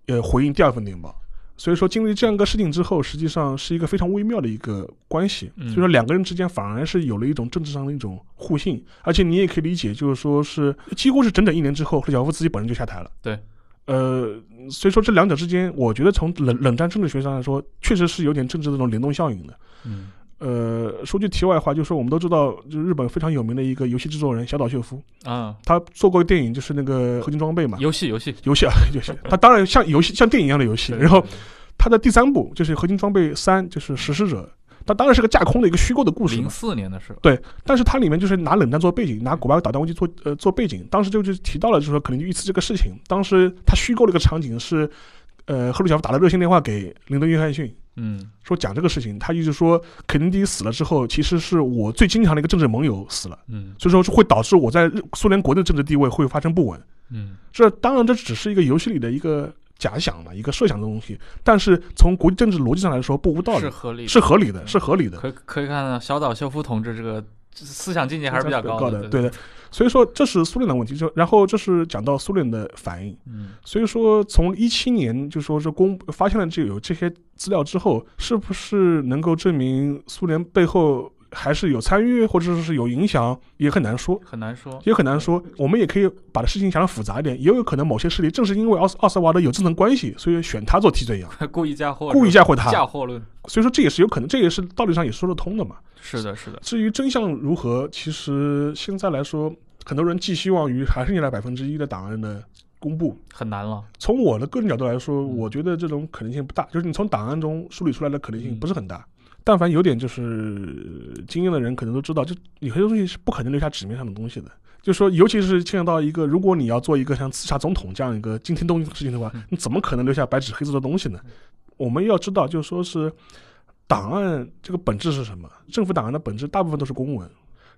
呃回应第二份电报。所以说经历这样一个事情之后，实际上是一个非常微妙的一个关系。嗯所以说两个人之间反而是有了一种政治上的一种互信，而且你也可以理解，就是说是几乎是整整一年之后，赫鲁晓夫自己本人就下台了。对。呃，所以说这两者之间，我觉得从冷冷战政治学上来说，确实是有点政治这种联动效应的。嗯，呃，说句题外话，就是说我们都知道，就是日本非常有名的一个游戏制作人小岛秀夫，啊，他做过电影，就是那个合金装备嘛，游戏游戏，游戏啊，[laughs] 游戏，[laughs] 他当然像游戏像电影一样的游戏。然后他的第三部就是合金装备三，就是实施者，他当然是个架空的一个虚构的故事零，四年的事，对，但是它里面就是拿冷战做背景，拿古巴导弹危机做呃做背景。当时就是提到了，就是说可能就遇刺这个事情。当时他虚构了一个场景是，呃，赫鲁晓夫打了热线电话给林登·约翰逊，嗯说讲这个事情。他意思说，肯尼迪死了之后，其实是我最经常的一个政治盟友死了，嗯所以说是会导致我在日苏联国内政治地位会发生不稳。嗯，这当然这只是一个游戏里的一个假想嘛，一个设想的东西。但是从国际政治逻辑上来说，不无道理，是合理，是合理的，是合理的。可可以看到小岛秀夫同志这个思想境界还是比较高的，对的。所以说这是苏联的问题，就然后这是讲到苏联的反应。嗯，所以说从一七年就说是公发现了这有这些资料之后，是不是能够证明苏联背后还是有参与或者说是有影响，也很难说，很难说，也很难说。我们也可以把这事情想的复杂一点，也有可能某些势力正是因为奥斯奥斯瓦德有这层关系，所以选他做替罪羊，[laughs] 故意嫁祸，故意嫁祸他，嫁祸论。所以说这也是有可能，这也是道理上也说得通的嘛。是的，是的。至于真相如何，其实现在来说。很多人寄希望于还剩下来百分之一的档案的公布，很难了。从我的个人角度来说，我觉得这种可能性不大，就是你从档案中梳理出来的可能性不是很大。但凡有点就是经验的人，可能都知道，就有些东西是不可能留下纸面上的东西的。就是说，尤其是牵扯到一个，如果你要做一个像刺杀总统这样一个惊天动地的事情的话，你怎么可能留下白纸黑字的东西呢？我们要知道，就是说是档案这个本质是什么？政府档案的本质大部分都是公文。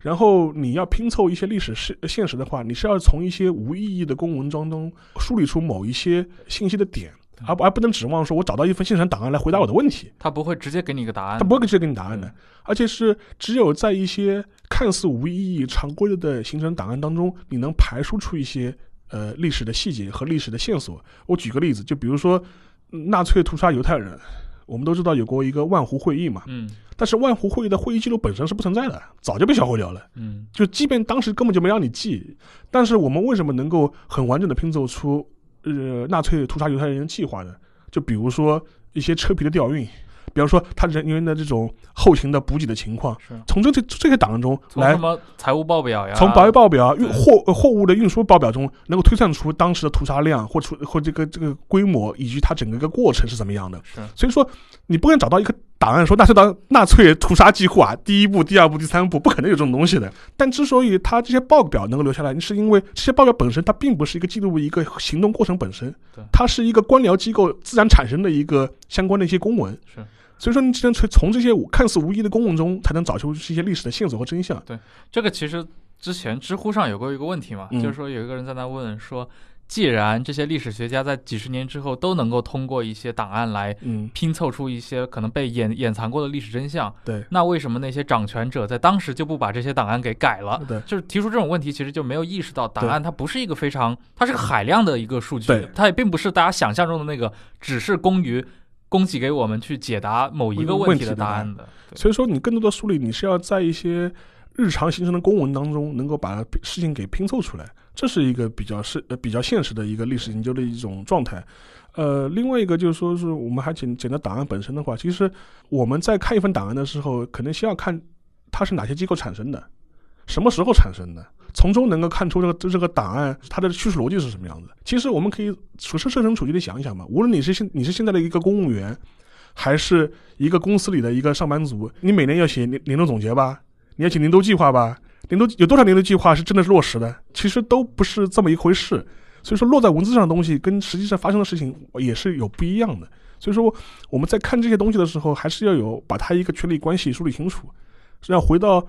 然后你要拼凑一些历史现现实的话，你是要从一些无意义的公文当中梳理出某一些信息的点，而而不能指望说我找到一份现成档案来回答我的问题。他不会直接给你一个答案，他不会直接给你答案的，而且是只有在一些看似无意义、常规的形成档案当中，你能排除出一些呃历史的细节和历史的线索。我举个例子，就比如说纳粹屠杀犹太人。我们都知道有过一个万湖会议嘛，嗯，但是万湖会议的会议记录本身是不存在的，早就被销毁掉了，嗯，就即便当时根本就没让你记，但是我们为什么能够很完整的拼凑出呃纳粹屠杀犹太人的计划呢？就比如说一些车皮的调运。比方说，他人员的这种后勤的补给的情况，是从这这这些档案中来，什么财务报表呀，从财务报表、运货货物的运输报表中，能够推算出当时的屠杀量或出或这个这个规模以及它整个一个过程是怎么样的。是，所以说你不能找到一个档案说纳粹党纳粹屠杀计划第一步、第二步、第三步，不可能有这种东西的。但之所以它这些报表能够留下来，是因为这些报表本身它并不是一个记录一个行动过程本身，它是一个官僚机构自然产生的一个相关的一些公文。是。所以说，你只能从从这些看似无意的公文中，才能找出一些历史的线索和真相。对，这个其实之前知乎上有过一个问题嘛，就是说有一个人在那问说，既然这些历史学家在几十年之后都能够通过一些档案来拼凑出一些可能被掩掩藏过的历史真相，对，那为什么那些掌权者在当时就不把这些档案给改了？对，就是提出这种问题，其实就没有意识到档案它不是一个非常，它是个海量的一个数据，它也并不是大家想象中的那个只是供于。供给给我们去解答某一个问题的答案的，所以说你更多的梳理，你是要在一些日常形成的公文当中，能够把事情给拼凑出来，这是一个比较是呃比较现实的一个历史研究的一种状态。呃，另外一个就是说是我们还简简单档案本身的话，其实我们在看一份档案的时候，可能先要看它是哪些机构产生的，什么时候产生的。从中能够看出这个这个档案它的叙事逻辑是什么样子。其实我们可以处设设身处地的想一想嘛，无论你是现你是现在的一个公务员，还是一个公司里的一个上班族，你每年要写年年度总结吧，你要写年度计划吧，年度有多少年度计划是真的是落实的？其实都不是这么一回事。所以说落在文字上的东西跟实际上发生的事情也是有不一样的。所以说我们在看这些东西的时候，还是要有把它一个权力关系梳理清楚。是要回到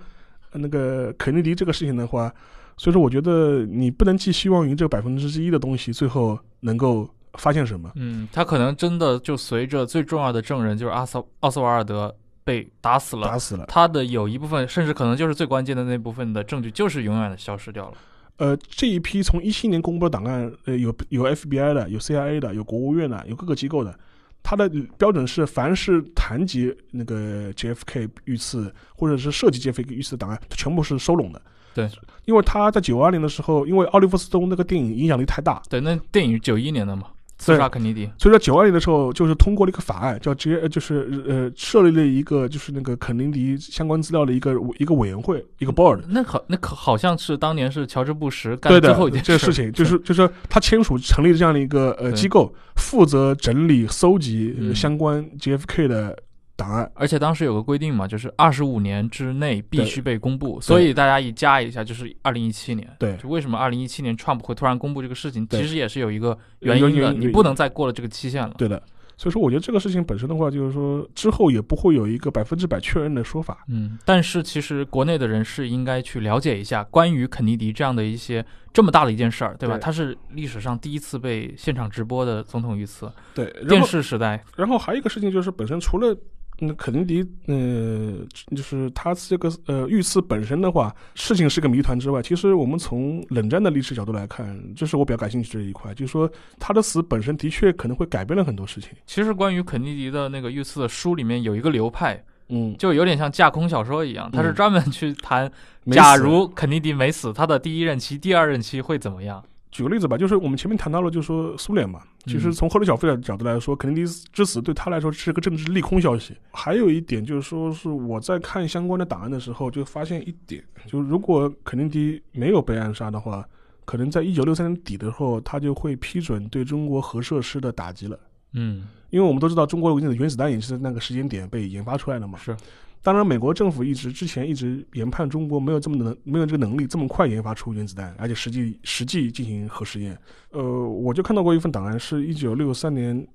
那个肯尼迪这个事情的话。所以说，我觉得你不能寄希望于这百分之一的东西最后能够发现什么。嗯，他可能真的就随着最重要的证人就是阿斯奥斯瓦尔德被打死了，打死了，他的有一部分，甚至可能就是最关键的那部分的证据，就是永远的消失掉了。呃，这一批从一七年公布的档案，呃，有有 FBI 的，有 CIA 的，有国务院的，有各个机构的，它的标准是，凡是谈及那个 JFK 遇刺或者是涉及 JFK 遇刺的档案，全部是收拢的。对，因为他在九二年的时候，因为奥利弗斯通那个电影影响力太大。对，那电影九一年的嘛，刺杀肯尼迪。所以说九二年的时候，就是通过了一个法案，叫直接，就是呃设立了一个就是那个肯尼迪相关资料的一个一个委员会，一个 board。那好，那可好像是当年是乔治布什干的最后一件这个事情，就是就是他签署成立这样的一个呃机构，负责整理搜集相关 JFK 的。档案，而且当时有个规定嘛，就是二十五年之内必须被公布，所以大家一加一下就是二零一七年。对，就为什么二零一七年 Trump 会突然公布这个事情，其实也是有一个原因的，你不能再过了这个期限了。对的，所以说，我觉得这个事情本身的话，就是说之后也不会有一个百分之百确认的说法。嗯，但是其实国内的人是应该去了解一下关于肯尼迪这样的一些这么大的一件事儿，对吧？对他是历史上第一次被现场直播的总统遇刺，对，电视时代，然后还有一个事情就是，本身除了嗯肯尼迪，呃，就是他这个呃遇刺本身的话，事情是个谜团之外，其实我们从冷战的历史角度来看，这是我比较感兴趣这一块，就是说他的死本身的确可能会改变了很多事情。其实关于肯尼迪的那个遇刺的书里面有一个流派，嗯，就有点像架空小说一样，他是嗯专门去谈，假如肯尼迪没死，他的第一任期、第二任期会怎么样？举个例子吧，就是我们前面谈到了，就是说苏联嘛，其实嗯从赫鲁晓夫的角度来说，肯尼迪之死对他来说是个政治利空消息。还有一点就是说，是我在看相关的档案的时候，就发现一点，就如果肯尼迪没有被暗杀的话，可能在一九六三年底的时候，他就会批准对中国核设施的打击了。嗯，因为我们都知道，中国的原子弹也是在那个时间点被研发出来的嘛。是。当然，美国政府一直之前一直研判中国没有这么能没有这个能力这么快研发出原子弹，而且实际实际进行核试验。呃，我就看到过一份档案，是一九六三年，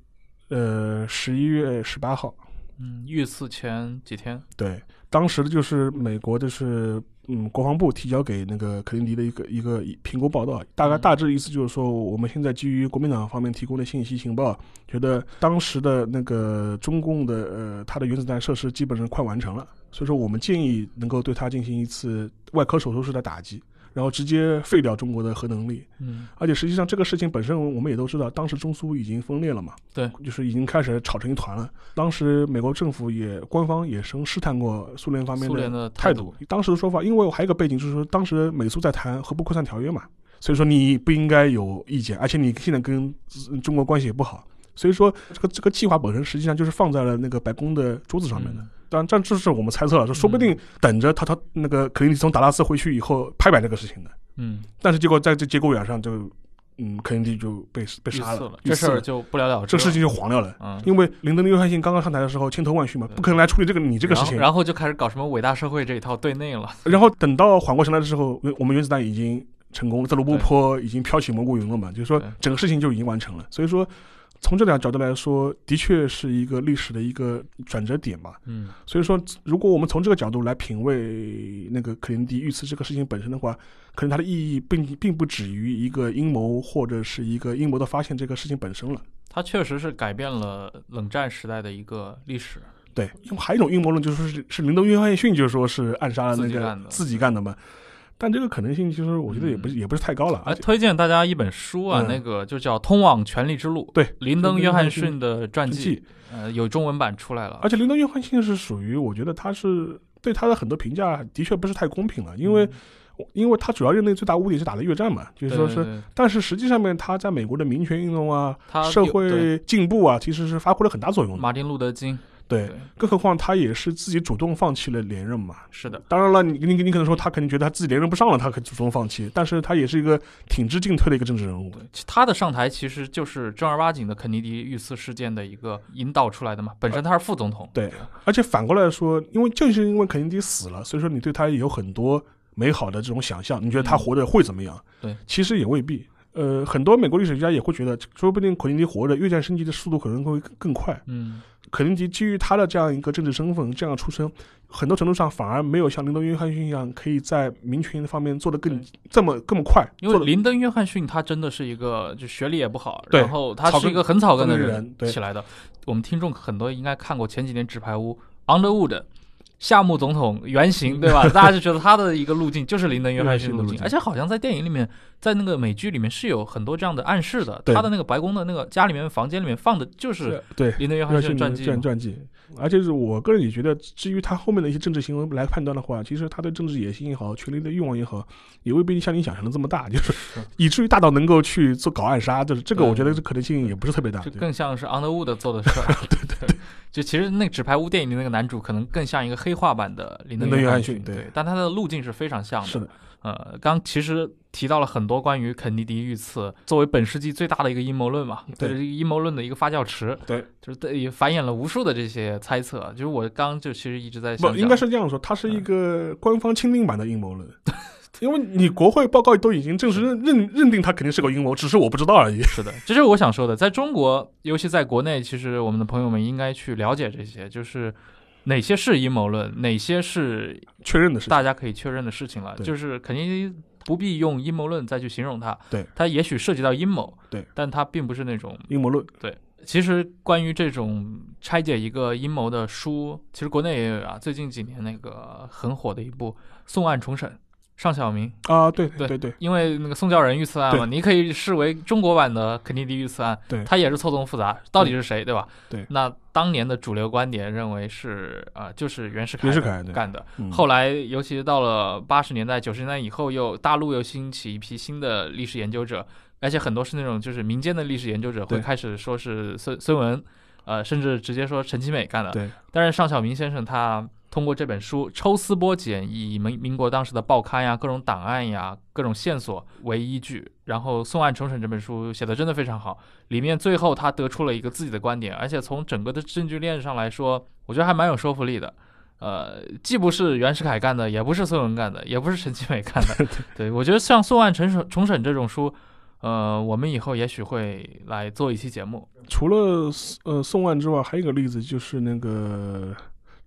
呃十一月十八号，嗯，遇刺前几天，对，当时就是美国就是嗯国防部提交给那个肯尼迪的一个一个评估报道，大概嗯大致意思就是说，我们现在基于国民党方面提供的信息情报，觉得当时的那个中共的呃它的原子弹设施基本上快完成了，所以说我们建议能够对它进行一次外科手术式的打击。然后直接废掉中国的核能力，嗯，而且实际上这个事情本身我们也都知道，当时中苏已经分裂了嘛，对，就是已经开始吵成一团了。当时美国政府也官方也曾试探过苏联方面的的态态度。当时的说法，因为我还有一个背景，就是说当时美苏在谈核不扩散条约嘛，所以说你不应该有意见，而且你现在跟呃中国关系也不好，所以说这个这个计划本身实际上就是放在了那个白宫的桌子上面的。嗯当然，这这是我们猜测了，说说不定等着他他那个肯尼迪从达拉斯回去以后拍板这个事情的。嗯，但是结果在这节骨眼上就，嗯，肯尼迪就被被杀刺了，这事儿就不了了之了。这个事情就黄掉了。嗯，因为林登的·约翰逊刚刚上台的时候千头万绪嘛，不可能来处理这个你这个事情。然后就开始搞什么伟大社会这一套对内了。然后等到缓过神来的时候，我们原子弹已经成功了，在罗布对泊已经飘起蘑菇云了嘛，就是说整个事情就已经完成了。所以说，从这两个角度来说，的确是一个历史的一个转折点吧。嗯所以说，如果我们从这个角度来品味那个肯尼迪遇刺这个事情本身的话，可能它的意义并并不止于一个阴谋或者是一个阴谋的发现这个事情本身了。它确实是改变了冷战时代的一个历史。对，因为还有一种阴谋论，就是说是是林登·约翰逊，就是说是暗杀了那个自己干的自己干的嘛。但这个可能性，其实我觉得也不是、也不是太高了。还而且推荐大家一本书啊，嗯那个就叫《通往权力之路》，对林登·约翰逊的传传记，呃，有中文版出来了而。且林登·约翰逊是属于，我觉得他是对他的很多评价的确不是太公平了，因为、因为他主要任内最大污点是打的越战嘛，就是说是，但是实际上面他在美国的民权运动啊、他社会进步啊，其实是发挥了很大作用的。马丁·路德·金，对，更何况他也是自己主动放弃了连任嘛。是的，当然了，你你你可能说他肯定觉得他自己连任不上了，他可以主动放弃，但是他也是一个挺直进退的一个政治人物。他的上台其实就是正儿八经的肯尼迪遇刺事件的一个引导出来的嘛。本身他是副总统，对，而且反过来说，因为正是因为肯尼迪死了，所以说你对他有很多美好的这种想象，你觉得他嗯活着会怎么样？对，其实也未必。呃，很多美国历史学家也会觉得，说不定肯尼迪活着，越战升级的速度可能会更更快。嗯，肯尼迪基于他的这样一个政治身份，这样出身，很多程度上反而没有像林登·约翰逊一样，可以在民权方面做得更这么这么快。因为林登·约翰逊他真的是一个就学历也不好，对然后他是一个很草根的人对起来的。我们听众很多应该看过前几年《纸牌屋》Underwood。夏目总统原型对吧？[laughs] 大家就觉得他的一个路径就是林登·约翰逊的路径而且好像在电影里面，在那个美剧里面是有很多这样的暗示的。他的那个白宫的那个家里面房间里面放的就是对林登·约约翰翰逊传记传。传记，而且是我个人也觉得，至于他后面的一些政治行为来判断的话，其实他对政治野心也好，权力的欲望也好，也未必像你想象的这么大，[laughs] 就是以至于大到能够去做搞暗杀，就是这个，我觉得这可能性也不是特别大。就更像是 Underwood 做的事儿。对对对，就其实那个《纸牌屋》电影里那个男主可能更像一个黑化版的林登·约翰逊对但他的路径是非常像的。是的，呃，刚其实提到了很多关于肯尼迪遇刺作为本世纪最大的一个阴谋论嘛，对这个阴谋论的一个发酵池，对，就是对也繁衍了无数的这些猜测。就是我刚就其实一直在想不，应该是这样说，它是一个官方钦定版的阴谋论。[laughs] 因为你国会报告都已经正式认认认定他肯定是个阴谋，只是我不知道而已。是的，这就是我想说的。在中国，尤其在国内，其实我们的朋友们应该去了解这些，就是哪些是阴谋论，哪些是确认的事，大家可以确认的事情了。就是肯定不必用阴谋论再去形容它。对，它也许涉及到阴谋。对，但它并不是那种。阴谋论。对其实关于这种拆解一个阴谋的书，其实国内也有啊。最近几年那个很火的一部《宋案重审》，尚小明。啊，对对对对因为那个宋教仁遇刺案嘛，你可以视为中国版的肯尼迪遇刺案，对。它也是错综复杂，到底是谁，对吧？对。那当年的主流观点认为是啊、呃就是袁世凯袁世凯干的。嗯。后来，尤其是到了八十年代、九十年代以后，又大陆又兴起一批新的历史研究者，而且很多是那种就是民间的历史研究者会开始说是孙孙文，呃，甚至直接说陈其美干的。对。但是尚小明先生他通过这本书抽丝剥茧，以民民国当时的报刊呀、各种档案呀、各种线索为依据，然后《宋案重审》这本书写的真的非常好。里面最后他得出了一个自己的观点，而且从整个的证据链上来说，我觉得还蛮有说服力的。呃，既不是袁世凯干的，也不是孙文干的，也不是陈其美干的。对 [laughs] 我觉得像《宋案重审》重审这种书，呃，我们以后也许会来做一期节目。除了呃宋案之外，还有一个例子就是那个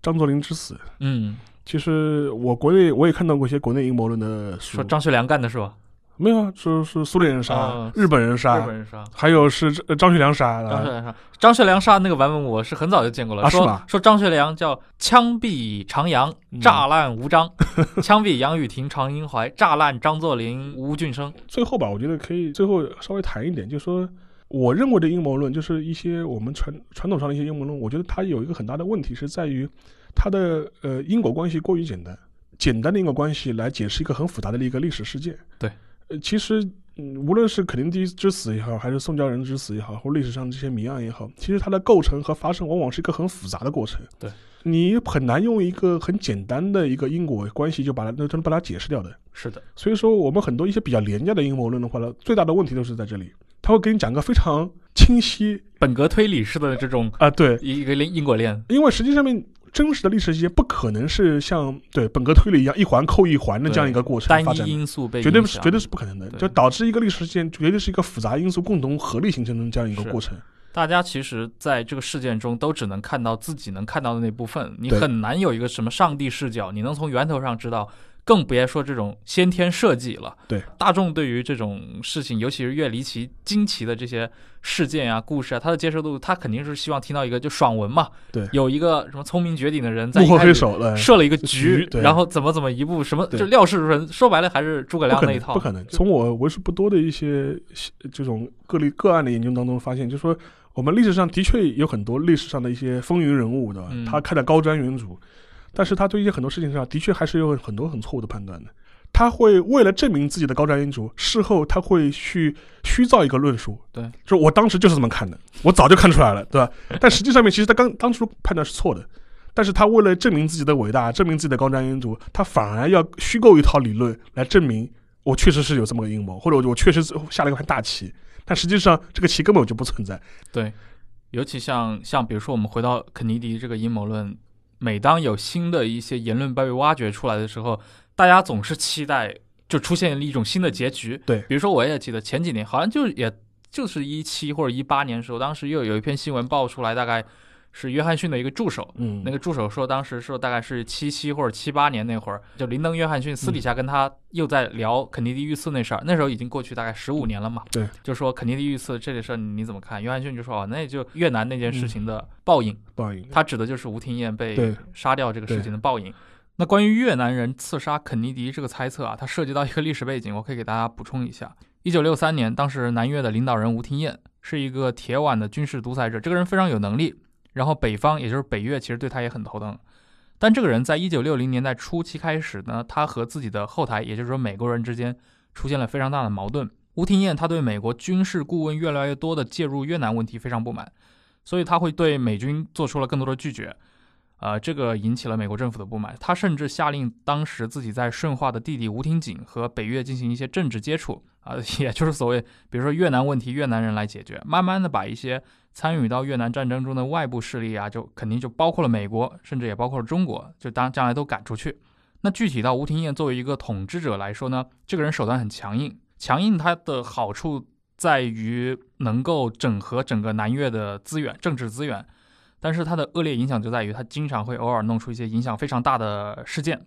张作霖之死。嗯，其实我国内我也看到过一些国内阴谋论的书说，张学良干的是吧？没有啊，说是苏联人杀、啊日本人杀，日本人杀。还有是呃张学良杀的。张学良杀，张学良杀那个版本我是很早就见过了。说说张学良叫枪毙长阳，嗯炸烂吴章；[laughs] 枪毙杨雨婷、常英怀，炸烂张作霖、吴俊生。最后吧，我觉得可以最后稍微谈一点，就是说，我认为的阴谋论，就是一些我们传传统上的一些阴谋论，我觉得它有一个很大的问题是在于它的呃因果关系过于简单，简单的因果关系来解释一个很复杂的一个历史事件。对，呃，其实。嗯，无论是肯尼迪之死也好，还是宋教仁之死也好，或历史上这些谜案也好，其实它的构成和发生往往是一个很复杂的过程。对，你很难用一个很简单的一个因果关系就把它就能把它解释掉的。是的，所以说，我们很多一些比较廉价的阴谋论的话呢，最大的问题都是在这里，他会给你讲个非常清晰本格推理式的这种啊、对，一个因果链。因为实际上面真实的历史事件不可能是像对本格推理一样一环扣一环的这样一个过程单一发展的。因素被绝对绝对是不可能的，就导致一个历史事件绝对是一个复杂因素共同合力形成的这样一个过程。大家其实在这个事件中都只能看到自己能看到的那部分，你很难有一个什么上帝视角，你能从源头上知道，更别说这种先天设计了。对，大众对于这种事情，尤其是越离奇、惊奇的这些事件啊、故事啊，他的接受度，他肯定是希望听到一个就爽文嘛。对有一个什么聪明绝顶的人在幕后黑手了，设了一个局然后怎么怎么一步什么，就料事如神。说白了还是诸葛亮那一套。不可能。从我为数不多的一些这种个例个案的研究当中发现，就说我们历史上的确有很多历史上的一些风云人物，对吧？嗯他开的高瞻远瞩，但是他对一些很多事情上的确还是有很多很错误的判断的。他会为了证明自己的高瞻远瞩，事后他会去虚造一个论述，对，就是我当时就是这么看的，我早就看出来了，对吧？[laughs] 但实际上面其实他刚当初判断是错的，但是他为了证明自己的伟大，证明自己的高瞻远瞩，他反而要虚构一套理论来证明我确实是有这么个阴谋，或者我我确实下了一盘大棋，但实际上这个棋根本就不存在。对，尤其像像比如说我们回到肯尼迪这个阴谋论，每当有新的一些言论被挖掘出来的时候，大家总是期待就出现一种新的结局。对比如说我也记得前几年好像就也就是一七或者一八年的时候，当时又有一篇新闻爆出来，大概是约翰逊的一个助手。嗯，那个助手说，当时说大概是七七或者七八年那会儿，就林登·约翰逊私底下跟他又在聊肯尼迪遇刺那事儿，那时候已经过去大概十五年了嘛。对，就说肯尼迪遇刺这个事儿你怎么看？约翰逊就说哦，那也就越南那件事情的报应，报应。他指的就是吴廷艳被杀掉这个事情的报应。那关于越南人刺杀肯尼迪这个猜测啊，它涉及到一个历史背景，我可以给大家补充一下。一九六三年，当时南越的领导人吴廷艳是一个铁腕的军事独裁者，这个人非常有能力。然后北方，也就是北越，其实对他也很头疼。但这个人在一九六零年代初期开始呢，他和自己的后台，也就是说美国人之间出现了非常大的矛盾。吴廷艳他对美国军事顾问越来越多的介入越南问题非常不满，所以他会对美军做出了更多的拒绝。呃，这个引起了美国政府的不满，他甚至下令当时自己在顺化的弟弟吴廷景和北越进行一些政治接触。啊、[laughs] 也就是所谓，比如说越南问题，越南人来解决，慢慢的把一些参与到越南战争中的外部势力啊，就肯定就包括了美国，甚至也包括了中国，就当将来都赶出去。那具体到吴廷艳作为一个统治者来说呢，这个人手段很强硬，强硬他的好处在于能够整合整个南越的资源、政治资源，但是它的恶劣影响就在于他经常会偶尔弄出一些影响非常大的事件，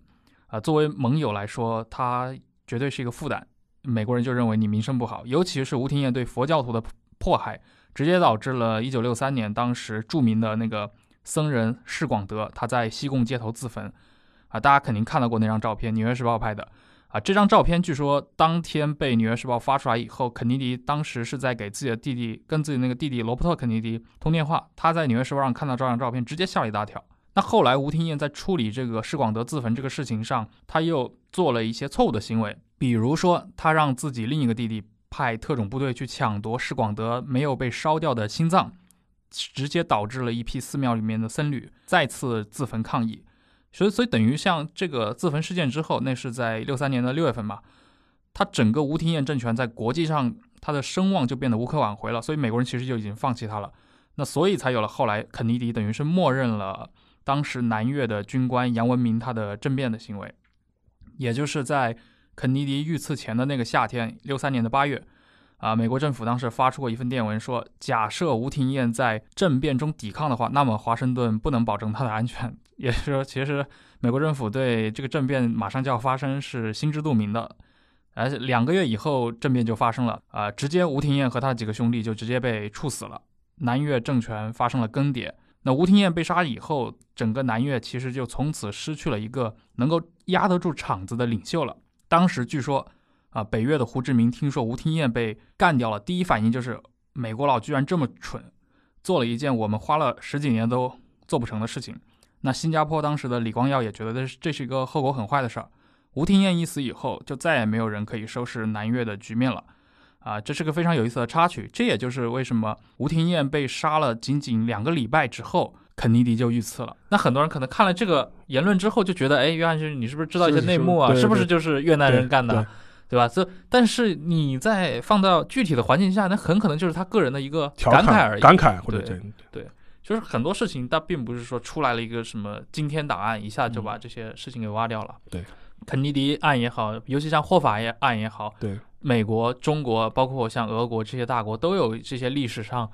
啊、作为盟友来说，他绝对是一个负担。美国人就认为你名声不好，尤其是吴廷艳对佛教徒的迫害，直接导致了1963年当时著名的那个僧人释广德他在西贡街头自焚，啊，大家肯定看到过那张照片，《纽约时报》拍的。啊，这张照片据说当天被《纽约时报》发出来以后，肯尼迪当时是在给自己的弟弟跟自己那个弟弟罗伯特·肯尼迪通电话，他在《纽约时报》上看到这张照片，直接吓了一大跳。那后来吴廷艳在处理这个施广德自焚这个事情上，他又做了一些错误的行为，比如说他让自己另一个弟弟派特种部队去抢夺施广德没有被烧掉的心脏，直接导致了一批寺庙里面的僧侣再次自焚抗议。所以，所以等于像这个自焚事件之后，那是在六三年的六月份嘛，他整个吴廷艳政权在国际上他的声望就变得无可挽回了，所以美国人其实就已经放弃他了。那所以才有了后来肯尼迪等于是默认了当时南越的军官杨文明他的政变的行为，也就是在肯尼迪遇刺前的那个夏天，六三年的八月，啊，美国政府当时发出过一份电文说，假设吴廷艳在政变中抵抗的话，那么华盛顿不能保证他的安全。也是说，其实美国政府对这个政变马上就要发生是心知肚明的。而且两个月以后，政变就发生了，啊、直接吴廷艳和他几个兄弟就直接被处死了，南越政权发生了更迭。那吴廷艳被杀以后，整个南越其实就从此失去了一个能够压得住场子的领袖了。当时据说，啊，北越的胡志明听说吴廷艳被干掉了，第一反应就是美国佬居然这么蠢，做了一件我们花了十几年都做不成的事情。那新加坡当时的李光耀也觉得这是这是一个后果很坏的事儿。吴廷艳一死以后，就再也没有人可以收拾南越的局面了。啊，这是个非常有意思的插曲。这也就是为什么吴廷艳被杀了仅仅两个礼拜之后，肯尼迪就遇刺了。那很多人可能看了这个言论之后，就觉得，哎，约翰逊，你是不是知道一些内幕啊？是是不是就是越南人干的？对对吧？这但是你在放到具体的环境下，那很可能就是他个人的一个调侃感慨而已。感慨或者对这就是很多事情，它并不是说出来了一个什么惊天档案，一下就把这些事情给挖掉了。嗯对，肯尼迪案也好，尤其像霍法也案也好，对，美国、中国，包括像俄国这些大国，都有这些历史上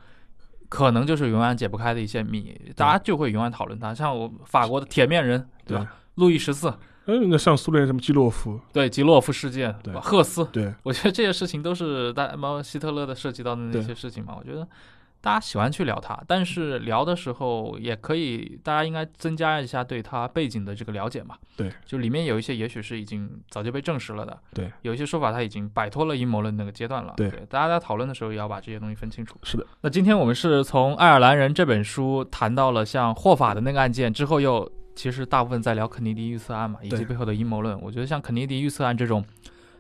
可能就是永远解不开的一些谜，大家就会永远讨论它。像我法国的铁面人，对吧？路易十四，嗯，那像苏联什么基洛夫，对基洛夫事件，对吧赫斯，对我觉得这些事情都是大包括希特勒的涉及到的那些事情嘛。我觉得大家喜欢去聊它，但是聊的时候也可以，大家应该增加一下对它背景的这个了解嘛。对，就里面有一些也许是已经早就被证实了的，对，有一些说法它已经摆脱了阴谋论那个阶段了。对大家在讨论的时候也要把这些东西分清楚。是的，那今天我们是从《爱尔兰人》这本书谈到了像霍法的那个案件之后，又其实大部分在聊肯尼迪遇刺案嘛，以及背后的阴谋论。我觉得像肯尼迪遇刺案这种，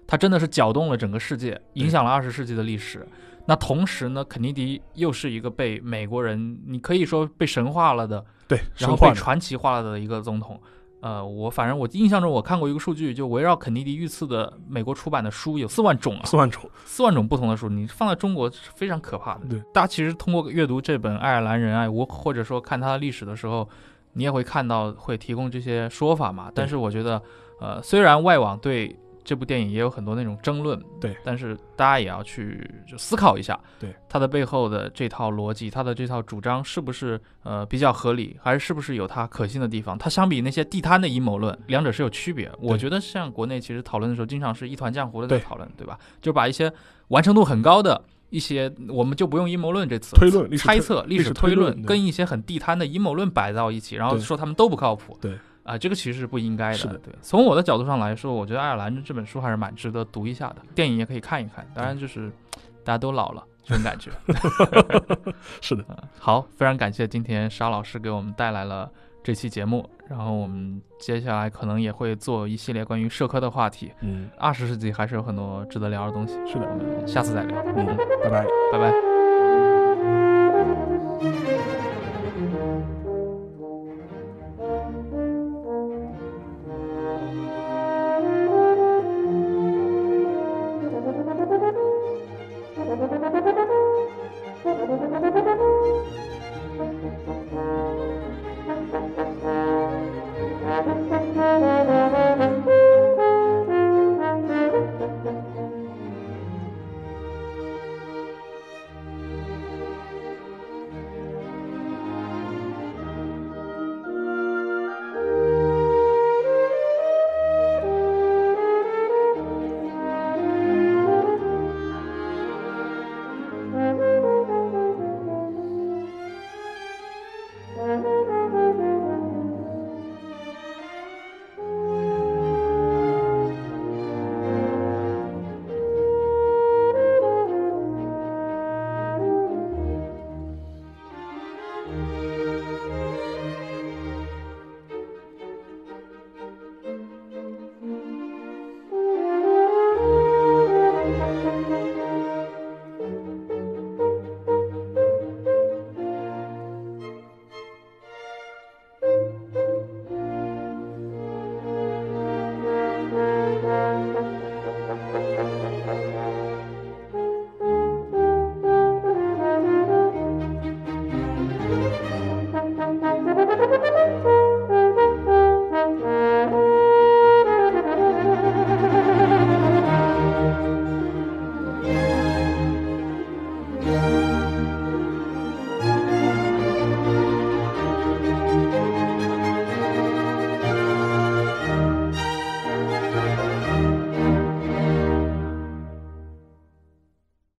它真的是搅动了整个世界，影响了二十世纪的历史。那同时呢，肯尼迪又是一个被美国人，你可以说被神化了的，对，然后被传奇化了的一个总统。呃，我反正我印象中我看过一个数据，就围绕肯尼迪遇刺的美国出版的书有四万种啊，四万种，四万种不同的书，你放在中国是非常可怕的。对，大家其实通过阅读这本《爱尔兰人爱我》，或者说看他的历史的时候，你也会看到会提供这些说法嘛。但是我觉得，呃，虽然外网对这部电影也有很多那种争论，对，但是大家也要去就思考一下，对它的背后的这套逻辑，它的这套主张是不是呃比较合理，还是是不是有它可信的地方？它相比那些地摊的阴谋论，两者是有区别。我觉得像国内其实讨论的时候，经常是一团浆糊的在讨论，对吧？就把一些完成度很高的。一些我们就不用阴谋论这词，推论猜测、历历史推推论跟一些很地摊的阴谋论摆到一起，然后说他们都不靠谱。对啊、这个其实是不应该的。是的对。从我的角度上来说，我觉得《爱尔兰这本书还是蛮值得读一下的，电影也可以看一看。当然，就是大家都老了这种感觉。[laughs] [laughs] 是的，好，非常感谢今天沙老师给我们带来了这期节目，然后我们接下来可能也会做一系列关于社科的话题。嗯，二十世纪还是有很多值得聊的东西，是的我，们下次再聊。嗯，拜拜。拜拜。